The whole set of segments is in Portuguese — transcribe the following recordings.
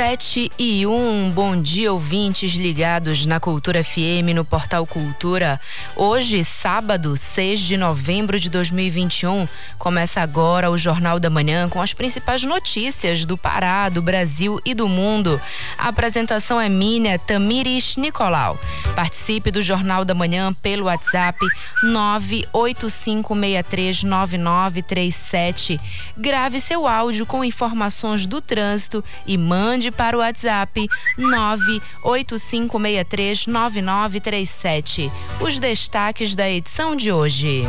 Sete e um, bom dia ouvintes ligados na Cultura FM no Portal Cultura. Hoje, sábado, 6 de novembro de 2021, começa agora o Jornal da Manhã com as principais notícias do Pará, do Brasil e do mundo. A apresentação é minha, Tamires Nicolau. Participe do Jornal da Manhã pelo WhatsApp 985639937. Grave seu áudio com informações do trânsito e mande para o WhatsApp 985639937. Os destaques da edição de hoje.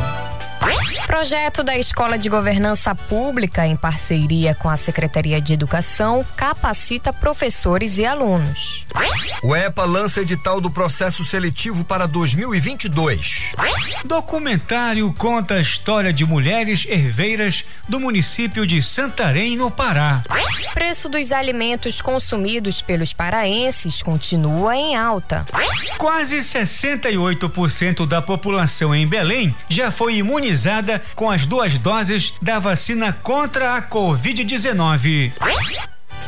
Projeto da Escola de Governança Pública, em parceria com a Secretaria de Educação, capacita professores e alunos. O EPA lança edital do processo seletivo para 2022. Documentário conta a história de mulheres herveiras do município de Santarém, no Pará. Preço dos alimentos consumidos pelos paraenses continua em alta. Quase 68% da população em Belém já foi imunizada com as duas doses da vacina contra a Covid-19.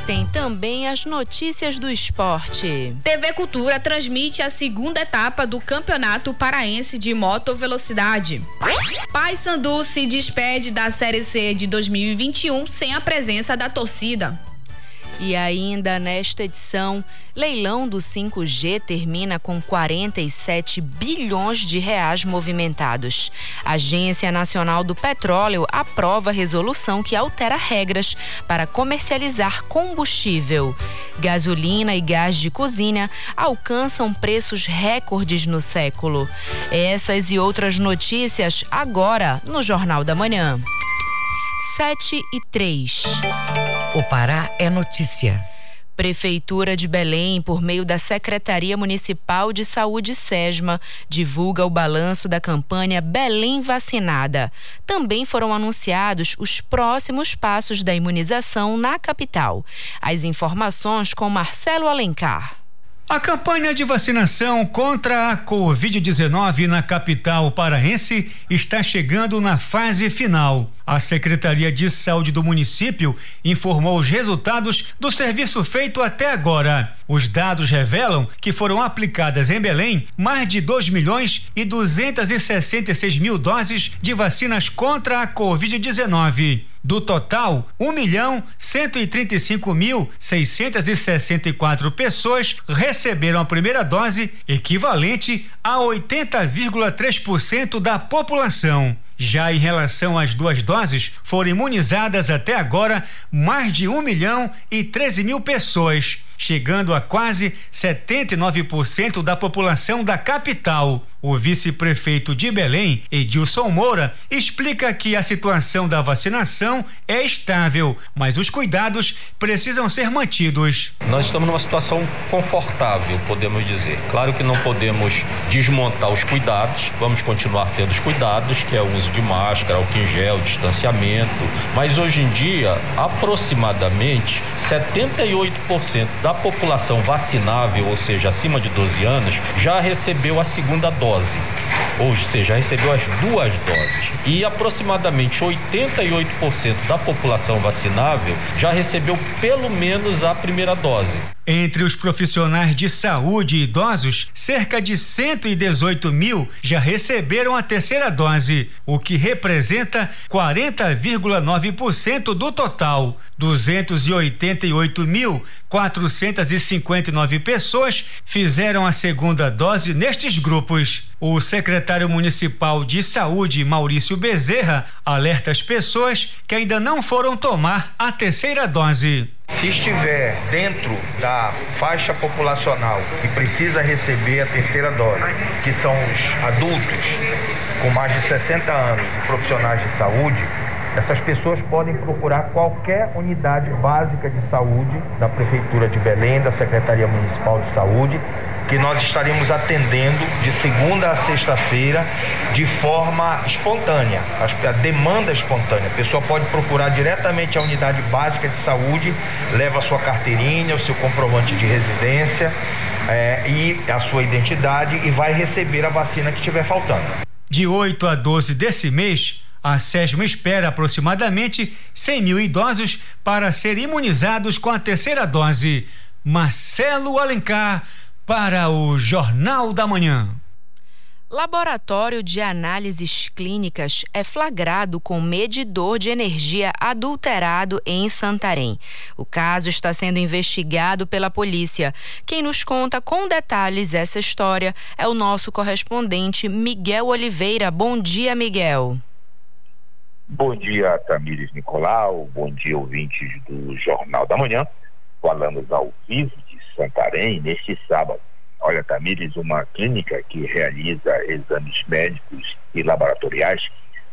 Tem também as notícias do esporte. TV Cultura transmite a segunda etapa do Campeonato Paraense de Motovelocidade. Paysandu se despede da Série C de 2021 sem a presença da torcida. E ainda nesta edição, leilão do 5G termina com 47 bilhões de reais movimentados. A Agência Nacional do Petróleo aprova resolução que altera regras para comercializar combustível. Gasolina e gás de cozinha alcançam preços recordes no século. Essas e outras notícias agora no Jornal da Manhã. 7 e 3. O Pará é notícia. Prefeitura de Belém, por meio da Secretaria Municipal de Saúde SESMA, divulga o balanço da campanha Belém Vacinada. Também foram anunciados os próximos passos da imunização na capital. As informações com Marcelo Alencar. A campanha de vacinação contra a Covid-19 na capital paraense está chegando na fase final. A Secretaria de Saúde do município informou os resultados do serviço feito até agora. Os dados revelam que foram aplicadas em Belém mais de 2 milhões e 266 mil doses de vacinas contra a Covid-19. Do total, 1 milhão 135 mil 664 pessoas receberam a primeira dose, equivalente a 80,3% da população. Já em relação às duas doses, foram imunizadas até agora mais de 1 milhão e 13 mil pessoas, chegando a quase 79% da população da capital. O vice-prefeito de Belém, Edilson Moura, explica que a situação da vacinação é estável, mas os cuidados precisam ser mantidos. Nós estamos numa situação confortável, podemos dizer. Claro que não podemos desmontar os cuidados, vamos continuar tendo os cuidados, que é o uso de máscara, álcool em gel, distanciamento, mas hoje em dia, aproximadamente 78% da população vacinável, ou seja, acima de 12 anos, já recebeu a segunda dose ou seja, recebeu as duas doses. E aproximadamente 88% da população vacinável já recebeu pelo menos a primeira dose. Entre os profissionais de saúde e idosos, cerca de 118 mil já receberam a terceira dose, o que representa 40,9% do total. 288.459 pessoas fizeram a segunda dose nestes grupos. O secretário municipal de saúde, Maurício Bezerra, alerta as pessoas que ainda não foram tomar a terceira dose. Se estiver dentro da faixa populacional que precisa receber a terceira dose, que são os adultos com mais de 60 anos e profissionais de saúde, essas pessoas podem procurar qualquer unidade básica de saúde da Prefeitura de Belém, da Secretaria Municipal de Saúde, que nós estaremos atendendo de segunda a sexta-feira de forma espontânea, a demanda espontânea. A pessoa pode procurar diretamente a unidade básica de saúde, leva a sua carteirinha, o seu comprovante de residência é, e a sua identidade e vai receber a vacina que estiver faltando. De 8 a 12 desse mês, a SESMA espera aproximadamente 100 mil idosos para serem imunizados com a terceira dose. Marcelo Alencar, para o Jornal da Manhã. Laboratório de análises clínicas é flagrado com medidor de energia adulterado em Santarém. O caso está sendo investigado pela polícia. Quem nos conta com detalhes essa história é o nosso correspondente Miguel Oliveira. Bom dia, Miguel. Bom dia, Tamires Nicolau. Bom dia, ouvintes do Jornal da Manhã. Falamos ao vivo de Santarém neste sábado Olha, Tamires, uma clínica que realiza exames médicos e laboratoriais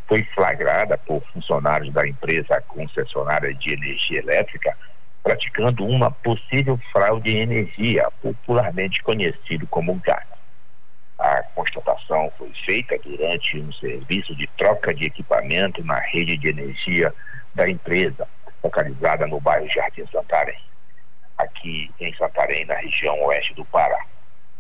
foi flagrada por funcionários da empresa concessionária de energia elétrica praticando uma possível fraude em energia, popularmente conhecido como GAT. A constatação foi feita durante um serviço de troca de equipamento na rede de energia da empresa, localizada no bairro Jardim Santarém, aqui em Santarém, na região oeste do Pará.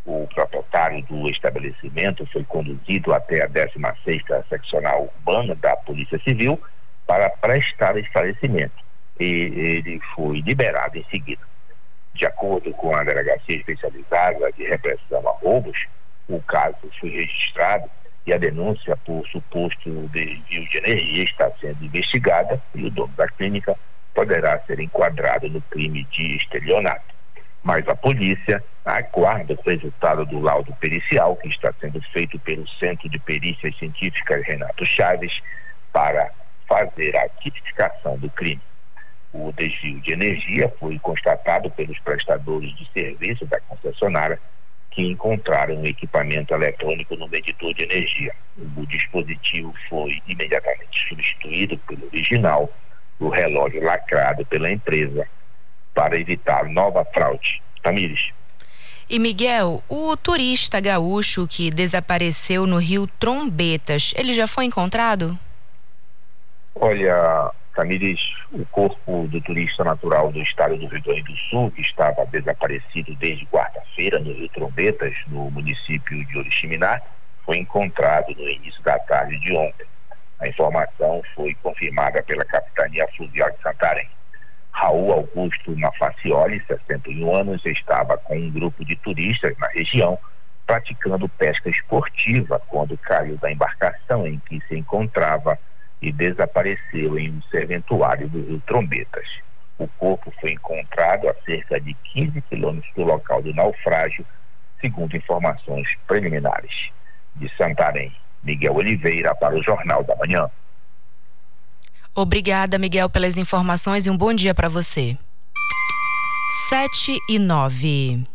O proprietário do estabelecimento foi conduzido até a 16ª Seccional Urbana da Polícia Civil para prestar esclarecimento e ele foi liberado em seguida. De acordo com a Delegacia Especializada de Repressão a Roubos, o caso foi registrado e a denúncia por suposto desvio de energia está sendo investigada e o dono da clínica poderá ser enquadrado no crime de estelionato mas a polícia aguarda o resultado do laudo pericial que está sendo feito pelo Centro de Perícias Científicas Renato Chaves para fazer a tipificação do crime. O desvio de energia foi constatado pelos prestadores de serviço da concessionária que encontraram um equipamento eletrônico no medidor de energia. O dispositivo foi imediatamente substituído pelo original, o relógio lacrado pela empresa para evitar nova fraude. Tamires. E Miguel, o turista gaúcho que desapareceu no rio Trombetas, ele já foi encontrado? Olha, Tamires, o corpo do turista natural do estado do Rio Grande do Sul, que estava desaparecido desde quarta-feira no rio Trombetas, no município de Oriximiná, foi encontrado no início da tarde de ontem. A informação foi confirmada pela Capitania Fluvial de Santarém. Raul Augusto Mafacioli, 61 anos, estava com um grupo de turistas na região praticando pesca esportiva quando caiu da embarcação em que se encontrava e desapareceu em um serventuário do Rio Trombetas. O corpo foi encontrado a cerca de 15 quilômetros do local do naufrágio, segundo informações preliminares. De Santarém, Miguel Oliveira para o Jornal da Manhã. Obrigada, Miguel, pelas informações e um bom dia para você. 7 e 9.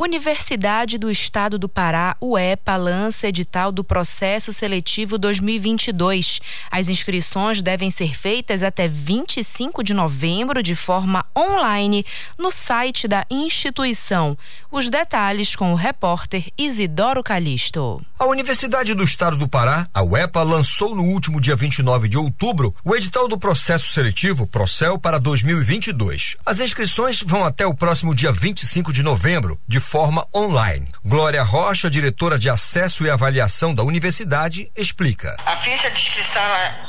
Universidade do Estado do Pará, UEPA, lança edital do processo seletivo 2022. As inscrições devem ser feitas até 25 de novembro de forma online no site da instituição. Os detalhes com o repórter Isidoro Calixto. A Universidade do Estado do Pará, a UEPA, lançou no último dia 29 de outubro o edital do processo seletivo Procel para 2022. As inscrições vão até o próximo dia 25 de novembro, de forma online. Glória Rocha, diretora de acesso e avaliação da universidade, explica. A ficha de inscrição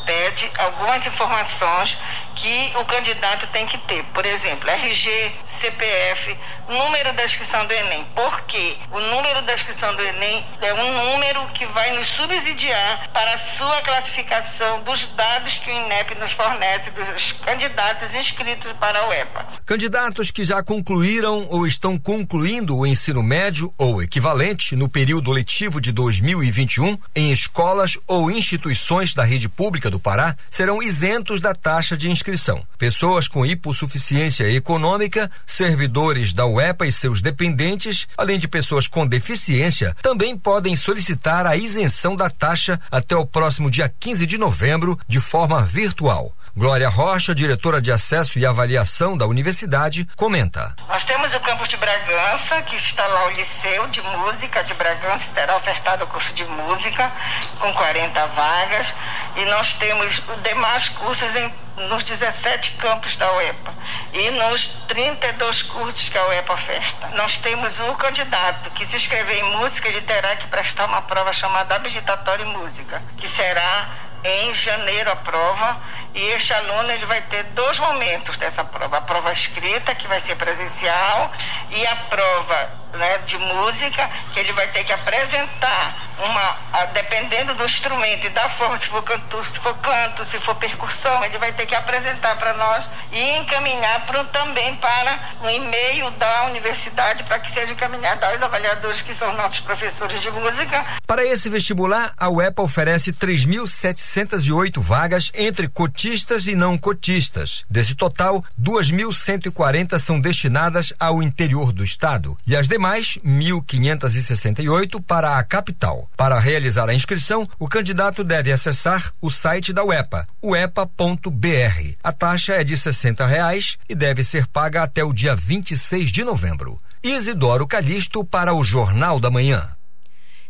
pede algumas informações que o candidato tem que ter. Por exemplo, RG, CPF, número da inscrição do Enem. Por quê? O número da inscrição do Enem é um número que vai nos subsidiar para a sua classificação dos dados que o INEP nos fornece dos candidatos inscritos para o EPA. Candidatos que já concluíram ou estão concluindo o ensino médio ou equivalente no período letivo de 2021 em escolas ou instituições da rede pública do Pará serão isentos da taxa de inscrição. Pessoas com hipossuficiência econômica, servidores da UEPA e seus dependentes, além de pessoas com deficiência, também podem solicitar a isenção da taxa até o próximo dia 15 de novembro de forma virtual. Glória Rocha, diretora de acesso e avaliação da universidade, comenta. Nós temos o campus de Bragança, que está lá o Liceu de Música de Bragança, terá ofertado o curso de música com 40 vagas. E nós temos os demais cursos em, nos 17 campos da UEPA e nos 32 cursos que a UEPA oferta. Nós temos um candidato que se inscrever em música, ele terá que prestar uma prova chamada habilitatória em música, que será em janeiro a prova e este aluno ele vai ter dois momentos dessa prova. A prova escrita que vai ser presencial e a prova né, de música que ele vai ter que apresentar uma dependendo do instrumento e da forma se for canto se for canto se for percussão ele vai ter que apresentar para nós e encaminhar pro, também para um e-mail da universidade para que seja encaminhado aos avaliadores que são nossos professores de música. Para esse vestibular a UEPA oferece 3.708 vagas entre cotistas e não cotistas desse total 2.140 são destinadas ao interior do estado e as demais, 1.568 para a capital. Para realizar a inscrição, o candidato deve acessar o site da UEPA, uepa.br. A taxa é de 60 reais e deve ser paga até o dia 26 de novembro. Isidoro Calixto para o Jornal da Manhã.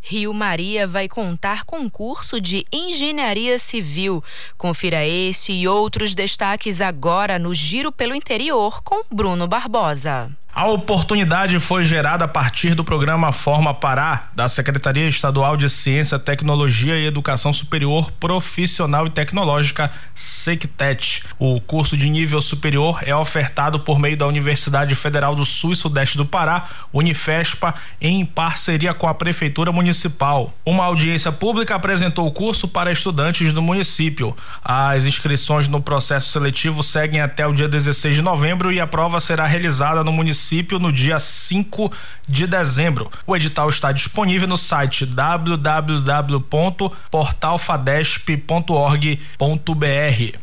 Rio Maria vai contar com curso de engenharia civil. Confira este e outros destaques agora no Giro pelo Interior com Bruno Barbosa. A oportunidade foi gerada a partir do programa Forma Pará, da Secretaria Estadual de Ciência, Tecnologia e Educação Superior Profissional e Tecnológica, SECTET. O curso de nível superior é ofertado por meio da Universidade Federal do Sul e Sudeste do Pará, Unifespa, em parceria com a Prefeitura Municipal. Uma audiência pública apresentou o curso para estudantes do município. As inscrições no processo seletivo seguem até o dia 16 de novembro e a prova será realizada no município município no dia 5 de dezembro. O edital está disponível no site www.portalfadesp.org.br.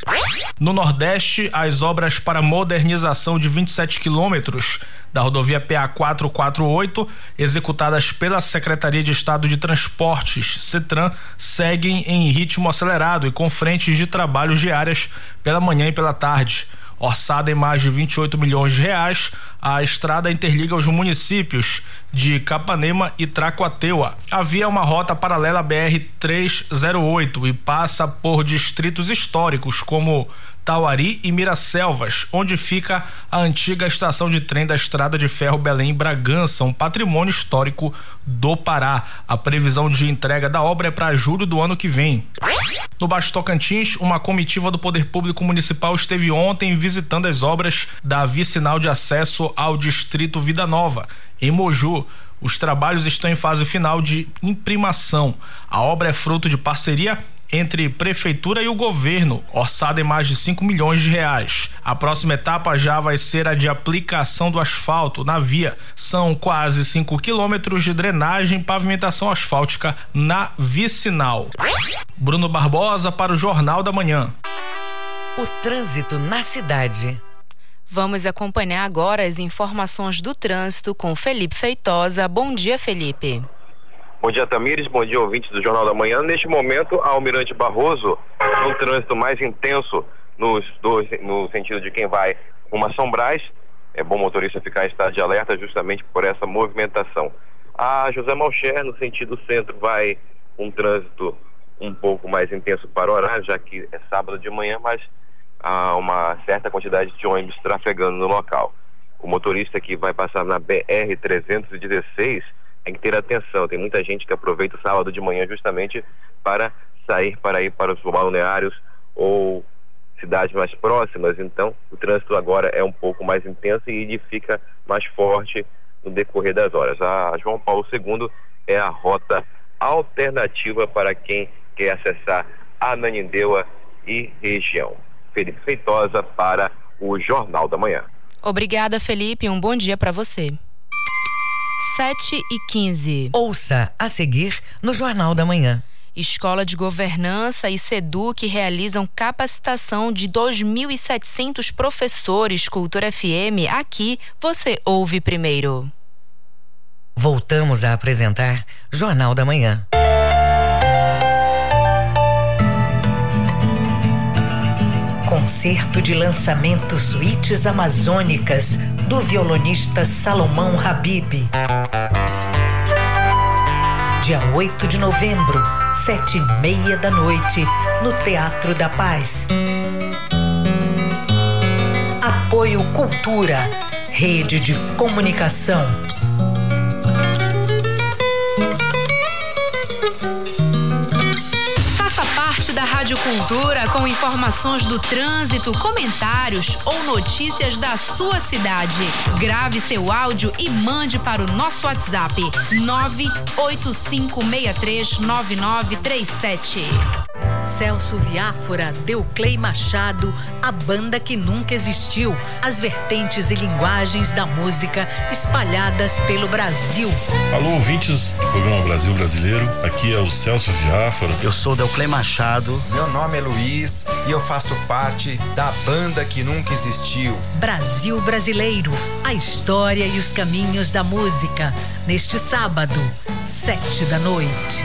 No Nordeste, as obras para modernização de 27 quilômetros da rodovia PA 448, executadas pela Secretaria de Estado de Transportes, CETRAN, seguem em ritmo acelerado e com frentes de trabalhos diárias pela manhã e pela tarde. Orçada em mais de 28 milhões de reais, a estrada interliga os municípios de Capanema e Tracoateua. Havia uma rota paralela BR-308 e passa por distritos históricos como Tauari e Miraselvas, onde fica a antiga estação de trem da Estrada de Ferro Belém Bragança, um patrimônio histórico do Pará. A previsão de entrega da obra é para julho do ano que vem. No Baixo Tocantins, uma comitiva do Poder Público Municipal esteve ontem visitando as obras da vicinal de acesso ao distrito Vida Nova, em Moju. Os trabalhos estão em fase final de imprimação. A obra é fruto de parceria entre prefeitura e o governo, orçada em mais de 5 milhões de reais. A próxima etapa já vai ser a de aplicação do asfalto na via. São quase 5 quilômetros de drenagem e pavimentação asfáltica na vicinal. Bruno Barbosa para o Jornal da Manhã. O trânsito na cidade. Vamos acompanhar agora as informações do trânsito com Felipe Feitosa. Bom dia, Felipe. Bom dia, Tamires. Bom dia, ouvintes do Jornal da Manhã. Neste momento, a Almirante Barroso, um trânsito mais intenso dois, no sentido de quem vai uma São Brás. É bom motorista ficar em estado de alerta justamente por essa movimentação. A José Malcher, no sentido centro, vai um trânsito um pouco mais intenso para o horário, já que é sábado de manhã, mas há uma certa quantidade de ônibus trafegando no local. O motorista que vai passar na BR-316 tem que ter atenção. Tem muita gente que aproveita o sábado de manhã justamente para sair para ir para os balneários ou cidades mais próximas. Então, o trânsito agora é um pouco mais intenso e ele fica mais forte no decorrer das horas. A João Paulo II é a rota alternativa para quem quer acessar a Nanindeua e região. Felipe Feitosa para o Jornal da Manhã. Obrigada, Felipe. Um bom dia para você. 7 e 15. Ouça a seguir no Jornal da Manhã. Escola de Governança e SEDUC realizam capacitação de 2.700 professores Cultura FM. Aqui você ouve primeiro. Voltamos a apresentar Jornal da Manhã. Concerto de lançamento Suítes Amazônicas do violonista Salomão Habib. Dia 8 de novembro, sete e meia da noite, no Teatro da Paz. Apoio Cultura, Rede de Comunicação. Rádio Cultura com informações do trânsito, comentários ou notícias da sua cidade. Grave seu áudio e mande para o nosso WhatsApp 985639937. Celso Viáfora, Deuclei Machado, a banda que nunca existiu, as vertentes e linguagens da música espalhadas pelo Brasil. Alô, ouvintes do programa Brasil Brasileiro, aqui é o Celso Viáfora. Eu sou Deuclei Machado. Meu nome é Luiz e eu faço parte da banda que nunca existiu. Brasil Brasileiro, a história e os caminhos da música, neste sábado, sete da noite.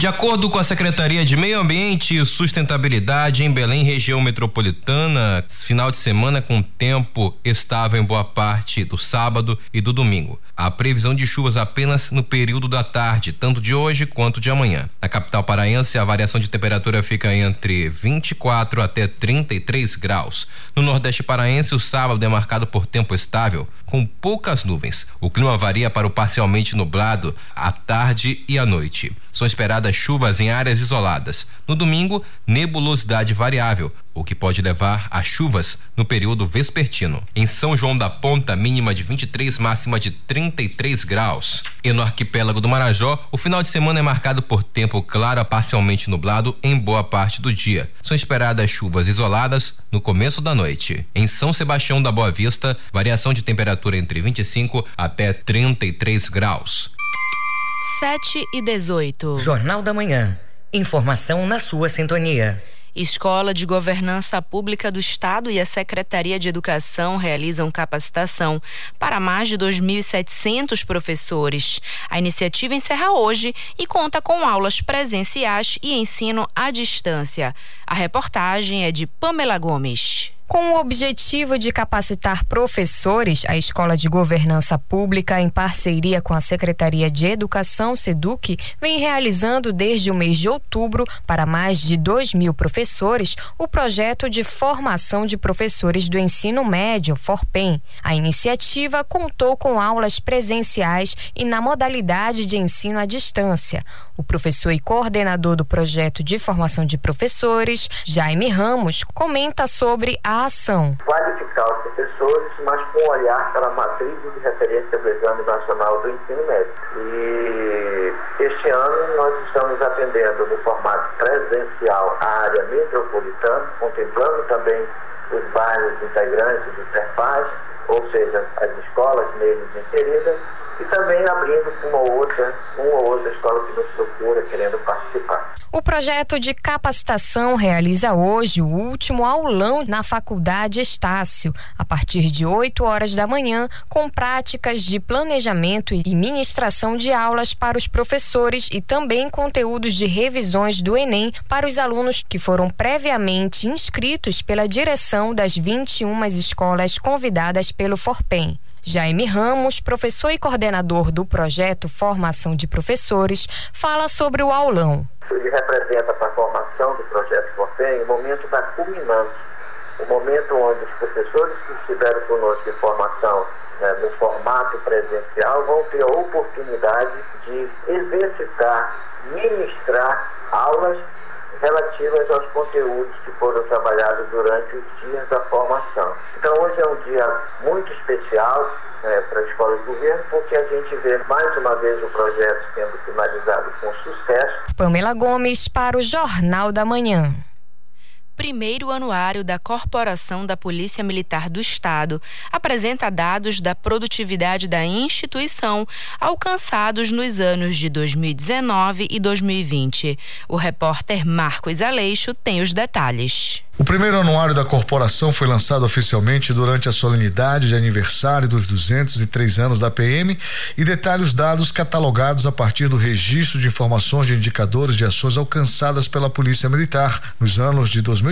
De acordo com a Secretaria de Meio Ambiente e Sustentabilidade em Belém, região metropolitana, final de semana com tempo estável em boa parte do sábado e do domingo. A previsão de chuvas apenas no período da tarde, tanto de hoje quanto de amanhã. Na capital paraense, a variação de temperatura fica entre 24 até 33 graus. No Nordeste paraense, o sábado é marcado por tempo estável, com poucas nuvens. O clima varia para o parcialmente nublado à tarde e à noite. São esperadas chuvas em áreas isoladas. No domingo, nebulosidade variável, o que pode levar a chuvas no período vespertino. Em São João da Ponta, mínima de 23, máxima de 33 graus. E no arquipélago do Marajó, o final de semana é marcado por tempo claro a parcialmente nublado em boa parte do dia. São esperadas chuvas isoladas no começo da noite. Em São Sebastião da Boa Vista, variação de temperatura entre 25 até 33 graus. 7 e 18. Jornal da Manhã. Informação na sua sintonia. Escola de Governança Pública do Estado e a Secretaria de Educação realizam capacitação para mais de 2.700 professores. A iniciativa encerra hoje e conta com aulas presenciais e ensino à distância. A reportagem é de Pamela Gomes. Com o objetivo de capacitar professores, a Escola de Governança Pública, em parceria com a Secretaria de Educação, SEDUC, vem realizando desde o mês de outubro, para mais de 2 mil professores, o projeto de formação de professores do ensino médio, FORPEM. A iniciativa contou com aulas presenciais e na modalidade de ensino à distância. O professor e coordenador do projeto de formação de professores, Jaime Ramos, comenta sobre a ação. Qualificar os professores, mas com olhar para a matriz de referência do Exame Nacional do Ensino Médio. E este ano nós estamos atendendo no formato presencial a área metropolitana, contemplando também os bairros integrantes do CERPAS, ou seja, as escolas neles inseridas, e também abrindo uma outra, uma ou outra escola que nos procura querendo participar. O projeto de capacitação realiza hoje o último aulão na Faculdade Estácio, a partir de 8 horas da manhã, com práticas de planejamento e ministração de aulas para os professores e também conteúdos de revisões do Enem para os alunos que foram previamente inscritos pela direção das 21 escolas convidadas pelo Forpem. Jaime Ramos, professor e coordenador do projeto Formação de Professores, fala sobre o aulão. Ele representa para a formação do projeto Fortem o momento da culminância, o momento onde os professores que estiveram conosco em formação né, no formato presencial vão ter a oportunidade de exercitar, ministrar aulas relativas aos conteúdos que foram trabalhados durante os dias da formação. Então hoje é um dia muito especial é, para a Escola de Governo, porque a gente vê mais uma vez o projeto sendo finalizado com sucesso. Pamela Gomes para o Jornal da Manhã. Primeiro anuário da Corporação da Polícia Militar do Estado apresenta dados da produtividade da instituição alcançados nos anos de 2019 e 2020. O repórter Marcos Aleixo tem os detalhes. O primeiro anuário da corporação foi lançado oficialmente durante a solenidade de aniversário dos 203 anos da PM e detalha os dados catalogados a partir do registro de informações de indicadores de ações alcançadas pela Polícia Militar nos anos de 2019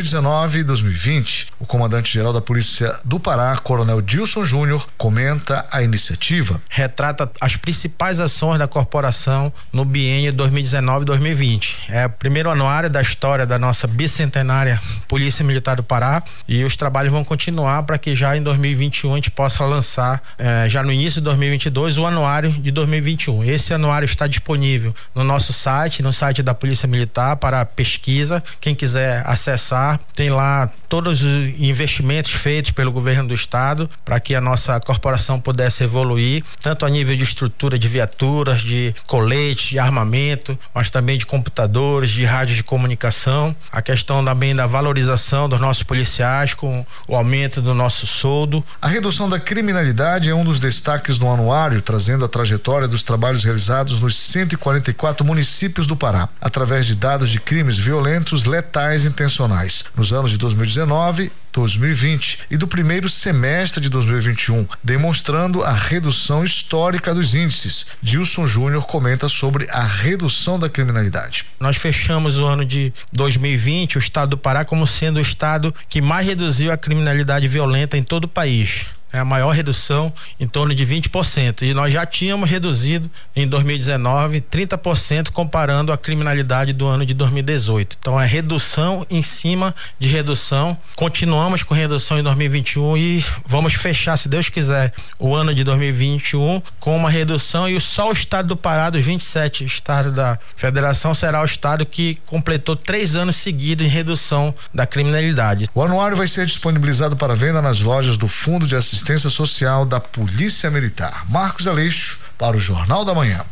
e 2020. O comandante-geral da Polícia do Pará, Coronel Dilson Júnior, comenta a iniciativa. Retrata as principais ações da corporação no biênio 2019-2020. É o primeiro anuário da história da nossa bicentenária Polícia Polícia Militar do Pará e os trabalhos vão continuar para que já em 2021 a gente possa lançar, eh, já no início de 2022, o anuário de 2021. Esse anuário está disponível no nosso site, no site da Polícia Militar para pesquisa. Quem quiser acessar, tem lá todos os investimentos feitos pelo governo do estado para que a nossa corporação pudesse evoluir, tanto a nível de estrutura de viaturas, de coletes, de armamento, mas também de computadores, de rádios de comunicação, a questão também da valorização dos nossos policiais, com o aumento do nosso soldo. A redução da criminalidade é um dos destaques do anuário, trazendo a trajetória dos trabalhos realizados nos 144 municípios do Pará, através de dados de crimes violentos, letais e intencionais. Nos anos de 2019, 2020 e do primeiro semestre de 2021, demonstrando a redução histórica dos índices. Dilson Júnior comenta sobre a redução da criminalidade. Nós fechamos o ano de 2020, o estado do Pará, como sendo o estado que mais reduziu a criminalidade violenta em todo o país é a maior redução em torno de 20%. E nós já tínhamos reduzido em 2019 30% comparando a criminalidade do ano de 2018. Então é redução em cima de redução. Continuamos com redução em 2021 e vamos fechar, se Deus quiser, o ano de 2021 com uma redução e só o estado do Pará, dos 27 estados da federação, será o estado que completou três anos seguidos em redução da criminalidade. O anuário vai ser disponibilizado para venda nas lojas do Fundo de Assistência Assistência Social da Polícia Militar. Marcos Aleixo, para o Jornal da Manhã.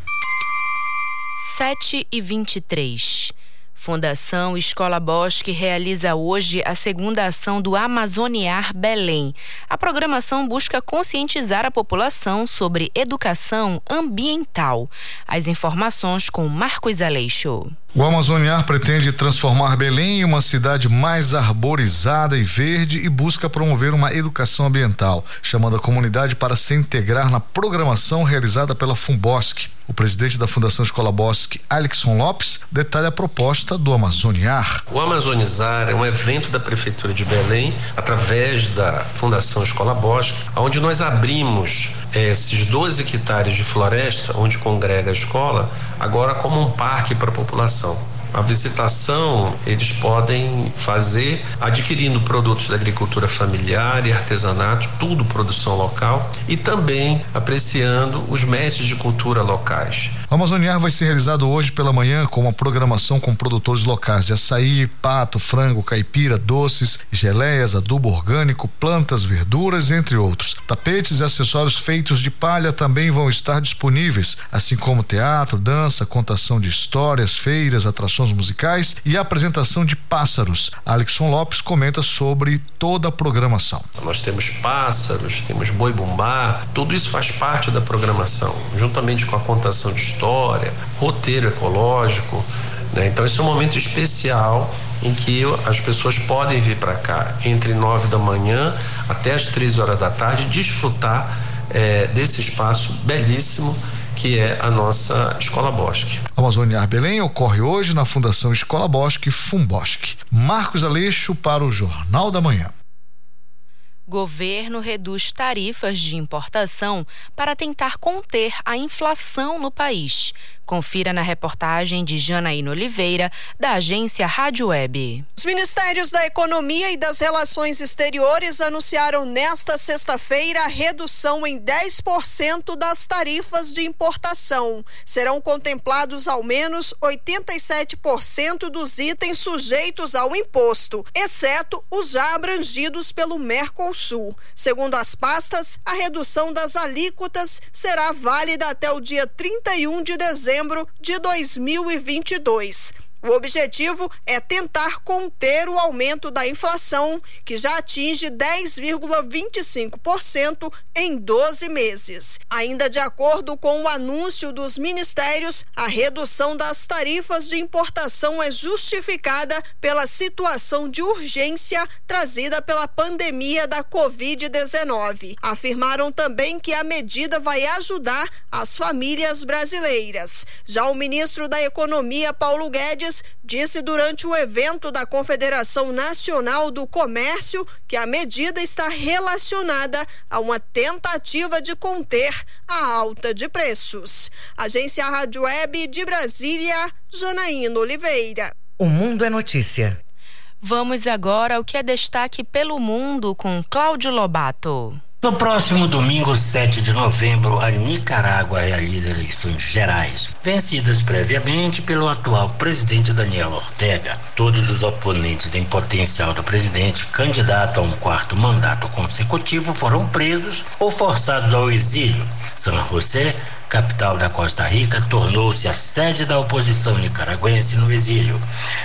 7 e 23. Fundação Escola Bosque realiza hoje a segunda ação do Amazoniar Belém. A programação busca conscientizar a população sobre educação ambiental. As informações com Marcos Aleixo. O Amazoniar pretende transformar Belém em uma cidade mais arborizada e verde e busca promover uma educação ambiental, chamando a comunidade para se integrar na programação realizada pela Fumbosque. O presidente da Fundação Escola Bosque, Alexson Lopes, detalha a proposta do Amazoniar. O Amazonizar é um evento da Prefeitura de Belém, através da Fundação Escola Bosque, onde nós abrimos esses 12 hectares de floresta, onde congrega a escola, agora como um parque para a população. A visitação eles podem fazer adquirindo produtos da agricultura familiar e artesanato, tudo produção local, e também apreciando os mestres de cultura locais. Amazoniar vai ser realizado hoje pela manhã com uma programação com produtores locais de açaí, pato, frango, caipira, doces, geleias, adubo orgânico, plantas, verduras, entre outros. Tapetes e acessórios feitos de palha também vão estar disponíveis, assim como teatro, dança, contação de histórias, feiras, atrações musicais e apresentação de pássaros. Alexson Lopes comenta sobre toda a programação. Nós temos pássaros, temos boi bumbá, tudo isso faz parte da programação, juntamente com a contação de história, roteiro ecológico. Né? Então, esse é um momento especial em que as pessoas podem vir para cá entre nove da manhã até as três horas da tarde desfrutar é, desse espaço belíssimo que é a nossa Escola Bosque. Amazônia Belém ocorre hoje na Fundação Escola Bosque Fumbosque. Marcos Aleixo para o Jornal da Manhã. Governo reduz tarifas de importação para tentar conter a inflação no país. Confira na reportagem de Janaína Oliveira, da agência Rádio Web. Os Ministérios da Economia e das Relações Exteriores anunciaram nesta sexta-feira a redução em 10% das tarifas de importação. Serão contemplados ao menos 87% dos itens sujeitos ao imposto, exceto os já abrangidos pelo Mercosul. Segundo as pastas, a redução das alíquotas será válida até o dia 31 de dezembro de 2022. O objetivo é tentar conter o aumento da inflação, que já atinge 10,25% em 12 meses. Ainda de acordo com o anúncio dos ministérios, a redução das tarifas de importação é justificada pela situação de urgência trazida pela pandemia da Covid-19. Afirmaram também que a medida vai ajudar as famílias brasileiras. Já o ministro da Economia, Paulo Guedes, disse durante o evento da Confederação Nacional do Comércio que a medida está relacionada a uma tentativa de conter a alta de preços. Agência Rádio Web de Brasília, Janaína Oliveira. O Mundo é Notícia. Vamos agora ao que é destaque pelo mundo com Cláudio Lobato. No próximo domingo, 7 de novembro, a Nicarágua realiza eleições gerais, vencidas previamente pelo atual presidente Daniel Ortega. Todos os oponentes em potencial do presidente, candidato a um quarto mandato consecutivo, foram presos ou forçados ao exílio. San José capital da Costa Rica, tornou-se a sede da oposição nicaragüense no exílio.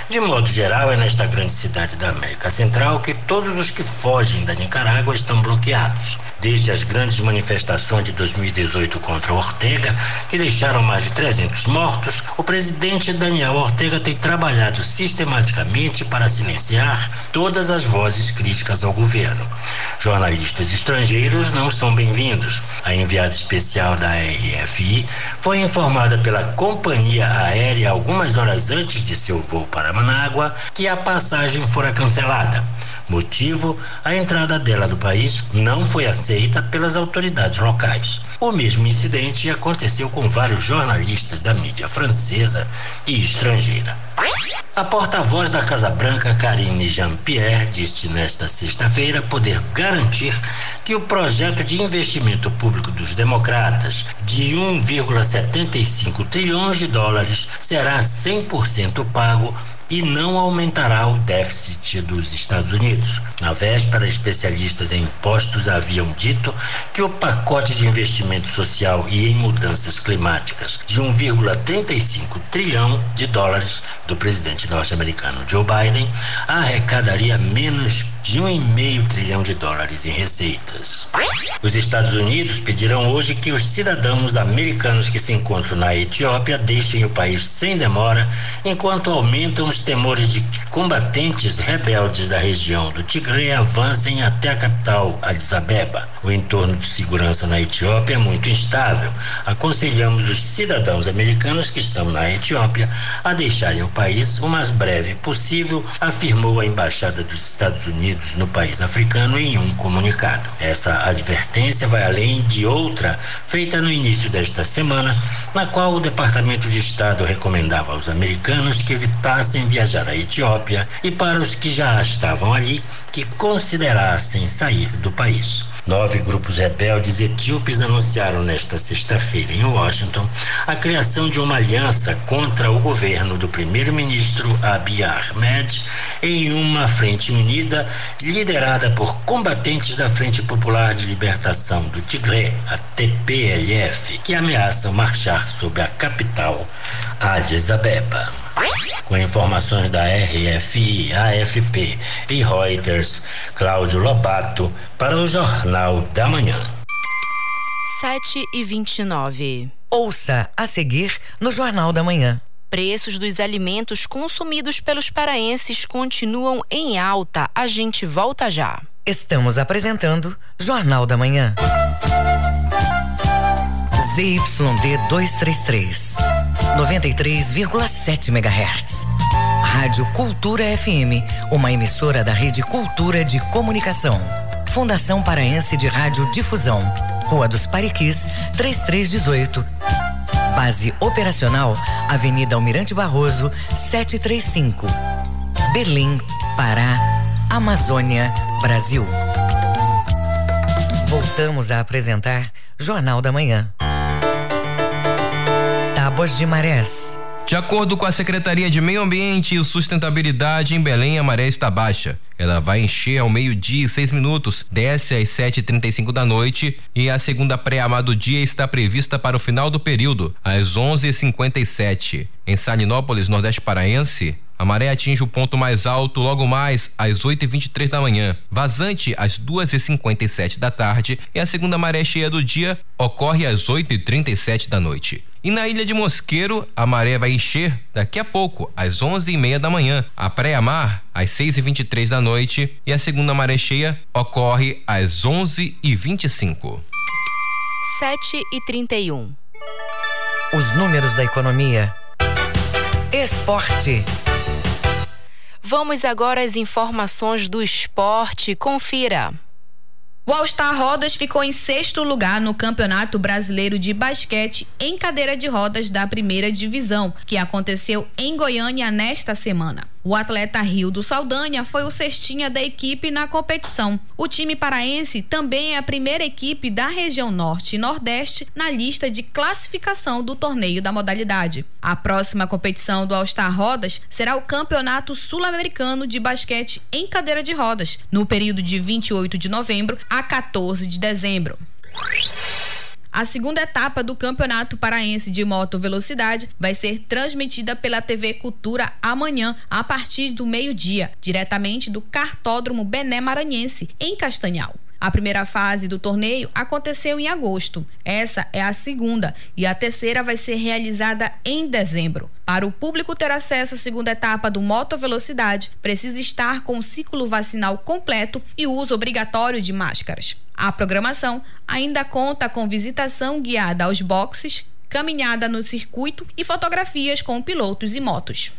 De modo geral, é nesta grande cidade da América Central que todos os que fogem da Nicarágua estão bloqueados. Desde as grandes manifestações de 2018 contra Ortega, que deixaram mais de 300 mortos, o presidente Daniel Ortega tem trabalhado sistematicamente para silenciar todas as vozes críticas ao governo. Jornalistas estrangeiros não são bem-vindos. A enviada especial da RF Foi informada pela companhia aérea algumas horas antes de seu voo para Manágua que a passagem fora cancelada. Motivo: a entrada dela no país não foi aceita pelas autoridades locais. O mesmo incidente aconteceu com vários jornalistas da mídia francesa e estrangeira. A porta-voz da Casa Branca, Karine Jean-Pierre, disse nesta sexta-feira poder garantir que o projeto de investimento público dos democratas de 1,75 trilhões de dólares será 100% pago e não aumentará o déficit dos Estados Unidos. Na véspera, especialistas em impostos haviam dito que o pacote de investimento social e em mudanças climáticas de 1,35 trilhão de dólares do presidente norte-americano Joe Biden arrecadaria menos de um e meio trilhão de dólares em receitas. Os Estados Unidos pedirão hoje que os cidadãos americanos que se encontram na Etiópia deixem o país sem demora, enquanto aumentam os temores de que combatentes rebeldes da região do Tigre avancem até a capital, Addis Abeba. O entorno de segurança na Etiópia é muito instável. Aconselhamos os cidadãos americanos que estão na Etiópia a deixarem o país o mais breve possível, afirmou a embaixada dos Estados Unidos Unidos no país africano em um comunicado. Essa advertência vai além de outra feita no início desta semana, na qual o Departamento de Estado recomendava aos americanos que evitassem viajar à Etiópia e para os que já estavam ali que considerassem sair do país. Nove grupos rebeldes etíopes anunciaram nesta sexta-feira em Washington a criação de uma aliança contra o governo do primeiro-ministro Abiy Ahmed em uma frente unida liderada por combatentes da Frente Popular de Libertação do Tigre, a TPLF, que ameaçam marchar sobre a capital, Addis Abeba. Com informações da RFI, AFP e Reuters, Cláudio Lobato para o Jornal da Manhã. 7 e 29. Ouça a seguir no Jornal da Manhã. Preços dos alimentos consumidos pelos paraenses continuam em alta. A gente volta já. Estamos apresentando Jornal da Manhã. ZYD 233, 93,7 MHz. Rádio Cultura FM, uma emissora da Rede Cultura de Comunicação. Fundação Paraense de Rádio Difusão. Rua dos Pariquis, 3318. Base operacional, Avenida Almirante Barroso, 735. Berlim, Pará, Amazônia, Brasil. Voltamos a apresentar Jornal da Manhã. Tábuas de Marés De acordo com a Secretaria de Meio Ambiente e Sustentabilidade, em Belém a maré está baixa. Ela vai encher ao meio-dia e seis minutos, desce às 7h35 da noite e a segunda pré-amar do dia está prevista para o final do período, às 11h57. Em Salinópolis, Nordeste Paraense, a maré atinge o ponto mais alto logo mais às 8h23 da manhã, vazante às 2h57 da tarde e a segunda maré cheia do dia ocorre às 8h37 da noite. E na ilha de Mosqueiro, a maré vai encher daqui a pouco, às 11h30 da manhã. A praia-mar, às 6h23 da noite. E a segunda maré cheia ocorre às 11h25. 7h31. Os números da economia. Esporte. Vamos agora às informações do esporte. Confira. O All-Star Rodas ficou em sexto lugar no Campeonato Brasileiro de Basquete em cadeira de rodas da primeira divisão, que aconteceu em Goiânia nesta semana. O atleta Rio do Saldanha foi o cestinha da equipe na competição. O time paraense também é a primeira equipe da região norte e nordeste na lista de classificação do torneio da modalidade. A próxima competição do All-Star Rodas será o Campeonato Sul-Americano de Basquete em cadeira de rodas, no período de 28 de novembro a 14 de dezembro. A segunda etapa do Campeonato Paraense de Moto Velocidade vai ser transmitida pela TV Cultura amanhã, a partir do meio-dia, diretamente do Cartódromo Bené Maranhense, em Castanhal. A primeira fase do torneio aconteceu em agosto. Essa é a segunda e a terceira vai ser realizada em dezembro. Para o público ter acesso à segunda etapa do Moto Velocidade, precisa estar com o ciclo vacinal completo e uso obrigatório de máscaras. A programação ainda conta com visitação guiada aos boxes, caminhada no circuito e fotografias com pilotos e motos.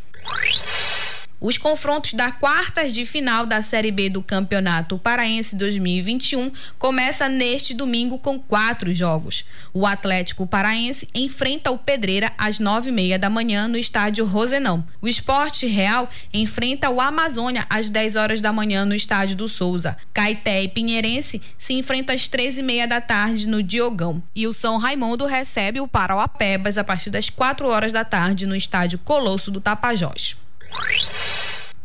Os confrontos da quartas de final da Série B do Campeonato Paraense 2021 começa neste domingo com quatro jogos. O Atlético Paraense enfrenta o Pedreira às nove e meia da manhã no estádio Rosenão. O Esporte Real enfrenta o Amazônia às 10 horas da manhã no estádio do Souza. Caeté e Pinheirense se enfrentam às três e meia da tarde no Diogão. E o São Raimundo recebe o Parauapebas a partir das quatro horas da tarde no estádio Colosso do Tapajós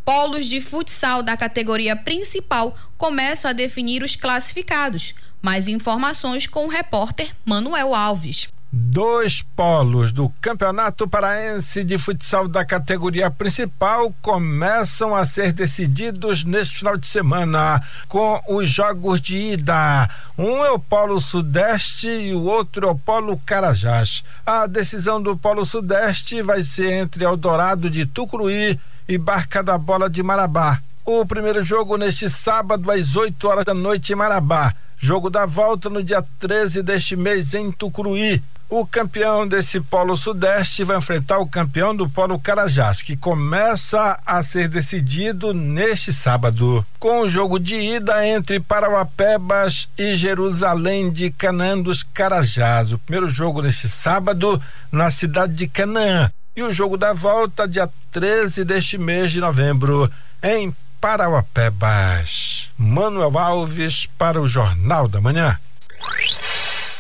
polos de futsal da categoria principal começam a definir os classificados. Mais informações com o repórter Manuel Alves. Dois polos do Campeonato Paraense de Futsal da categoria principal começam a ser decididos neste final de semana com os jogos de ida. Um é o Polo Sudeste e o outro é o Polo Carajás. A decisão do Polo Sudeste vai ser entre Eldorado de Tucuruí e Barca da Bola de Marabá. O primeiro jogo neste sábado às 8 horas da noite em Marabá. Jogo da volta no dia 13 deste mês em Tucuruí. O campeão desse Polo Sudeste vai enfrentar o campeão do Polo Carajás, que começa a ser decidido neste sábado, com o jogo de ida entre Parauapebas e Jerusalém de Canaã dos Carajás. O primeiro jogo neste sábado na cidade de Canaã. E o jogo da volta, dia 13 deste mês de novembro, em Parauapebas. Manuel Alves para o Jornal da Manhã.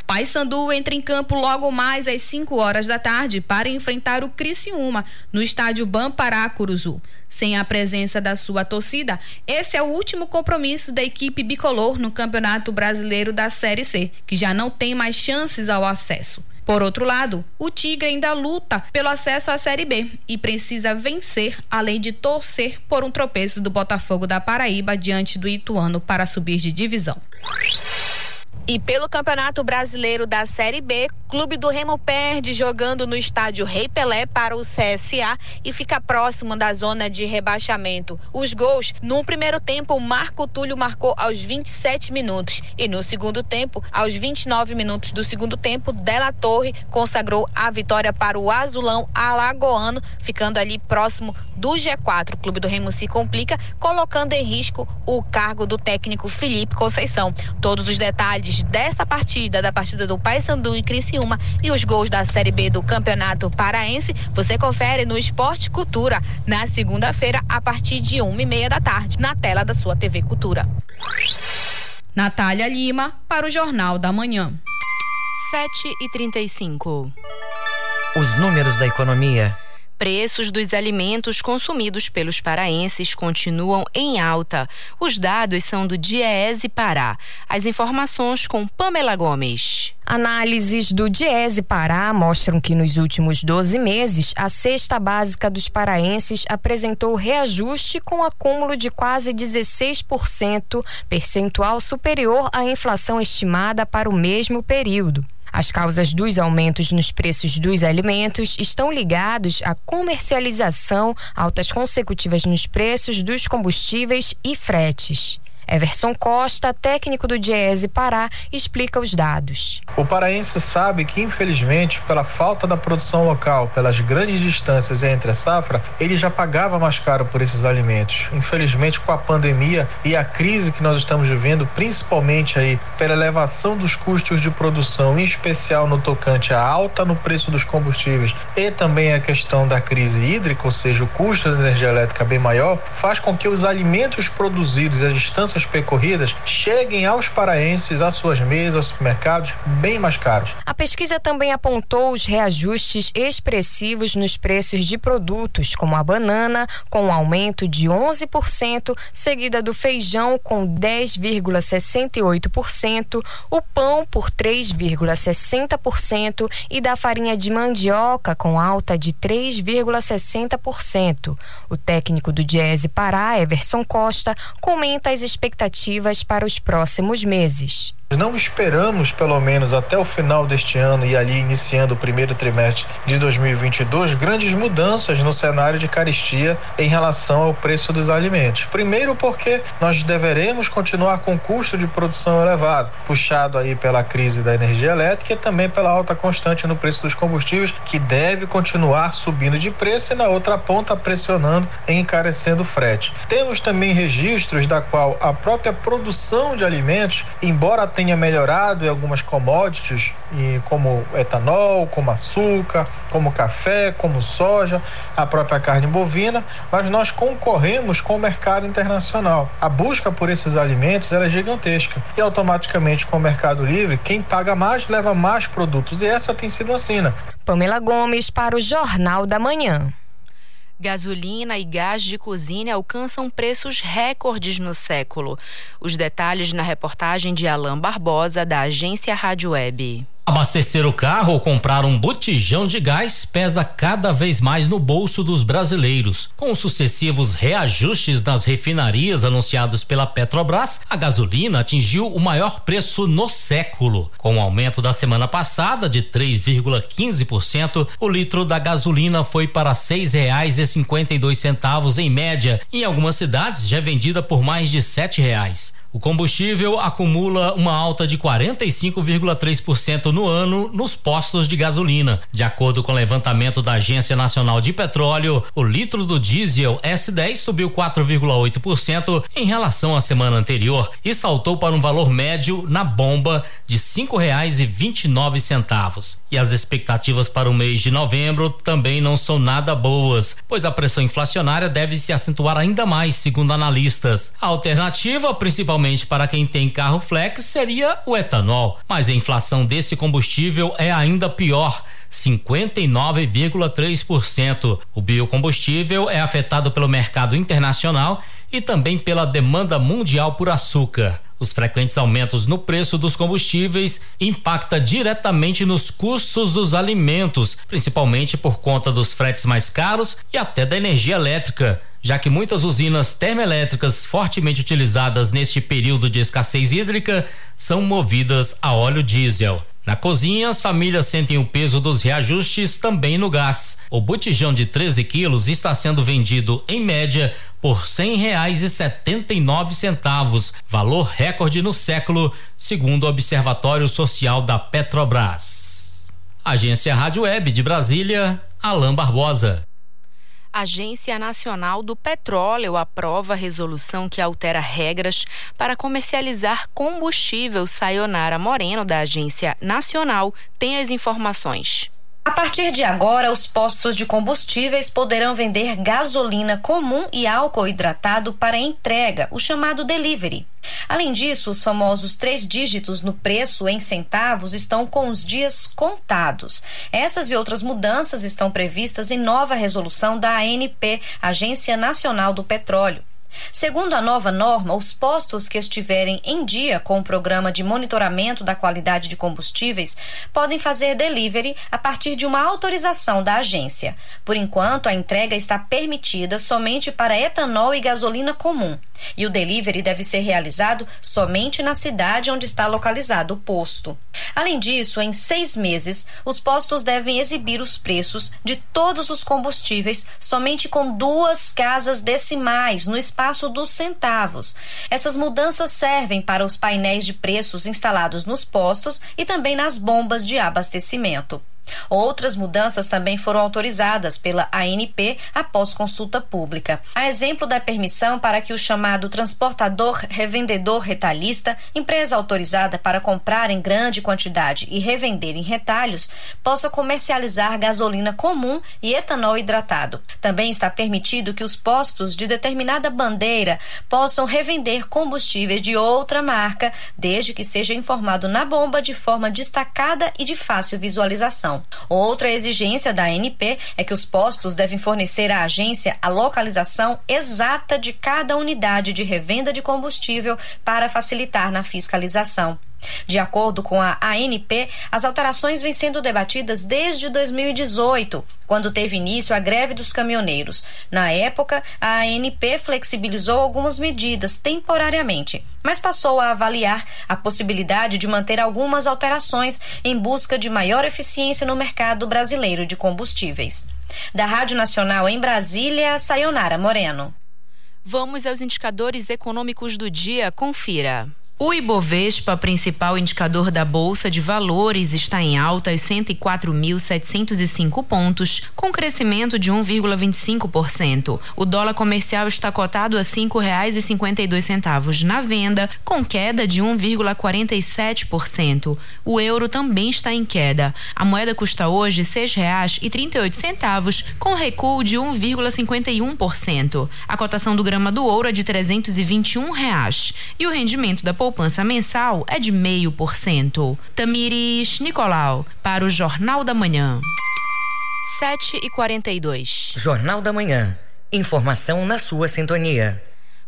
Paysandu entra em campo logo mais às 5 horas da tarde para enfrentar o Criciúma no estádio Bampará Curuzu. Sem a presença da sua torcida, esse é o último compromisso da equipe bicolor no Campeonato Brasileiro da Série C, que já não tem mais chances ao acesso. Por outro lado, o Tigre ainda luta pelo acesso à Série B e precisa vencer, além de torcer por um tropeço do Botafogo da Paraíba diante do Ituano para subir de divisão. E pelo Campeonato Brasileiro da Série B, Clube do Remo perde jogando no estádio Rei Pelé para o CSA e fica próximo da zona de rebaixamento. Os gols, no primeiro tempo, Marco Túlio marcou aos 27 minutos e no segundo tempo, aos 29 minutos do segundo tempo, Della Torre consagrou a vitória para o Azulão Alagoano, ficando ali próximo do G4. O Clube do Remo se complica, colocando em risco o cargo do técnico Felipe Conceição. Todos os detalhes desta partida, da partida do Paysandu e Criciúma e os gols da Série B do Campeonato Paraense, você confere no Esporte Cultura na segunda-feira a partir de uma e meia da tarde na tela da sua TV Cultura. Natália Lima para o Jornal da Manhã. 7 e 35 Os números da economia Preços dos alimentos consumidos pelos paraenses continuam em alta. Os dados são do Diese Pará. As informações com Pamela Gomes. Análises do Diese Pará mostram que nos últimos 12 meses, a cesta básica dos paraenses apresentou reajuste com acúmulo de quase 16%, percentual superior à inflação estimada para o mesmo período. As causas dos aumentos nos preços dos alimentos estão ligados à comercialização, altas consecutivas nos preços dos combustíveis e fretes. Everson Costa, técnico do Diese Pará, explica os dados. O paraense sabe que, infelizmente, pela falta da produção local, pelas grandes distâncias entre a safra, ele já pagava mais caro por esses alimentos. Infelizmente, com a pandemia e a crise que nós estamos vivendo, principalmente aí pela elevação dos custos de produção, em especial no tocante à alta no preço dos combustíveis e também a questão da crise hídrica, ou seja, o custo da energia elétrica bem maior, faz com que os alimentos produzidos e as distâncias percorridas cheguem aos paraenses, às suas mesas, aos supermercados, bem mais caros. A pesquisa também apontou os reajustes expressivos nos preços de produtos, como a banana, com um aumento de 11%, seguida do feijão, com 10,68%, o pão por 3,60% e da farinha de mandioca, com alta de 3,60%. O técnico do Diese Pará, Everson Costa, comenta as expectativas expectativas para os próximos meses. Não esperamos, pelo menos até o final deste ano e ali iniciando o primeiro trimestre de 2022, grandes mudanças no cenário de caristia em relação ao preço dos alimentos. Primeiro, porque nós deveremos continuar com custo de produção elevado, puxado aí pela crise da energia elétrica e também pela alta constante no preço dos combustíveis, que deve continuar subindo de preço e na outra ponta pressionando e encarecendo o frete. Temos também registros da qual a própria produção de alimentos, embora tenha melhorado em algumas commodities, como etanol, como açúcar, como café, como soja, a própria carne bovina, mas nós concorremos com o mercado internacional. A busca por esses alimentos é gigantesca e automaticamente com o mercado livre, quem paga mais leva mais produtos e essa tem sido a sina. Pamela Gomes para o Jornal da Manhã. Gasolina e gás de cozinha alcançam preços recordes no século. Os detalhes na reportagem de Alain Barbosa, da agência Rádio Web. Abastecer o carro ou comprar um botijão de gás pesa cada vez mais no bolso dos brasileiros. Com os sucessivos reajustes nas refinarias anunciados pela Petrobras, a gasolina atingiu o maior preço no século. Com o aumento da semana passada de 3,15%, o litro da gasolina foi para dois centavos em média. Em algumas cidades já é vendida por mais de sete reais. O combustível acumula uma alta de 45,3% no ano nos postos de gasolina. De acordo com o levantamento da Agência Nacional de Petróleo, o litro do diesel S10 subiu 4,8% em relação à semana anterior e saltou para um valor médio na bomba de nove centavos. E as expectativas para o mês de novembro também não são nada boas, pois a pressão inflacionária deve se acentuar ainda mais, segundo analistas. A alternativa, principalmente principalmente para quem tem carro flex, seria o etanol. Mas a inflação desse combustível é ainda pior. 59,3%. O biocombustível é afetado pelo mercado internacional e também pela demanda mundial por açúcar. Os frequentes aumentos no preço dos combustíveis impacta diretamente nos custos dos alimentos, principalmente por conta dos fretes mais caros e até da energia elétrica já que muitas usinas termoelétricas fortemente utilizadas neste período de escassez hídrica são movidas a óleo diesel. Na cozinha, as famílias sentem o peso dos reajustes também no gás. O botijão de 13 quilos está sendo vendido, em média, por nove centavos, valor recorde no século, segundo o Observatório Social da Petrobras. Agência Rádio Web de Brasília, Alain Barbosa. Agência Nacional do Petróleo aprova resolução que altera regras para comercializar combustível. Sayonara Moreno, da Agência Nacional, tem as informações. A partir de agora, os postos de combustíveis poderão vender gasolina comum e álcool hidratado para entrega, o chamado delivery. Além disso, os famosos três dígitos no preço em centavos estão com os dias contados. Essas e outras mudanças estão previstas em nova resolução da ANP, Agência Nacional do Petróleo. Segundo a nova norma, os postos que estiverem em dia com o programa de monitoramento da qualidade de combustíveis podem fazer delivery a partir de uma autorização da agência. Por enquanto, a entrega está permitida somente para etanol e gasolina comum, e o delivery deve ser realizado somente na cidade onde está localizado o posto. Além disso, em seis meses, os postos devem exibir os preços de todos os combustíveis somente com duas casas decimais no espaço espaço dos centavos. Essas mudanças servem para os painéis de preços instalados nos postos e também nas bombas de abastecimento. Outras mudanças também foram autorizadas pela ANP após consulta pública. A exemplo da permissão para que o chamado transportador revendedor retalhista, empresa autorizada para comprar em grande quantidade e revender em retalhos, possa comercializar gasolina comum e etanol hidratado. Também está permitido que os postos de determinada bandeira possam revender combustíveis de outra marca, desde que seja informado na bomba de forma destacada e de fácil visualização. Outra exigência da ANP é que os postos devem fornecer à agência a localização exata de cada unidade de revenda de combustível para facilitar na fiscalização. De acordo com a ANP, as alterações vêm sendo debatidas desde 2018, quando teve início a greve dos caminhoneiros. Na época, a ANP flexibilizou algumas medidas temporariamente, mas passou a avaliar a possibilidade de manter algumas alterações em busca de maior eficiência no mercado brasileiro de combustíveis. Da Rádio Nacional em Brasília, Sayonara Moreno. Vamos aos indicadores econômicos do dia. Confira. O Ibovespa, principal indicador da Bolsa de Valores, está em alta aos 104.705 pontos, com crescimento de 1,25%. O dólar comercial está cotado a R$ 5,52 na venda, com queda de 1,47%. O euro também está em queda. A moeda custa hoje R$ 6,38, com recuo de 1,51%. A cotação do grama do ouro é de 321 reais, e o rendimento da poupança mensal é de 0,5%. Tamires Nicolau, para o Jornal da Manhã. 7 e 42 Jornal da Manhã. Informação na sua sintonia.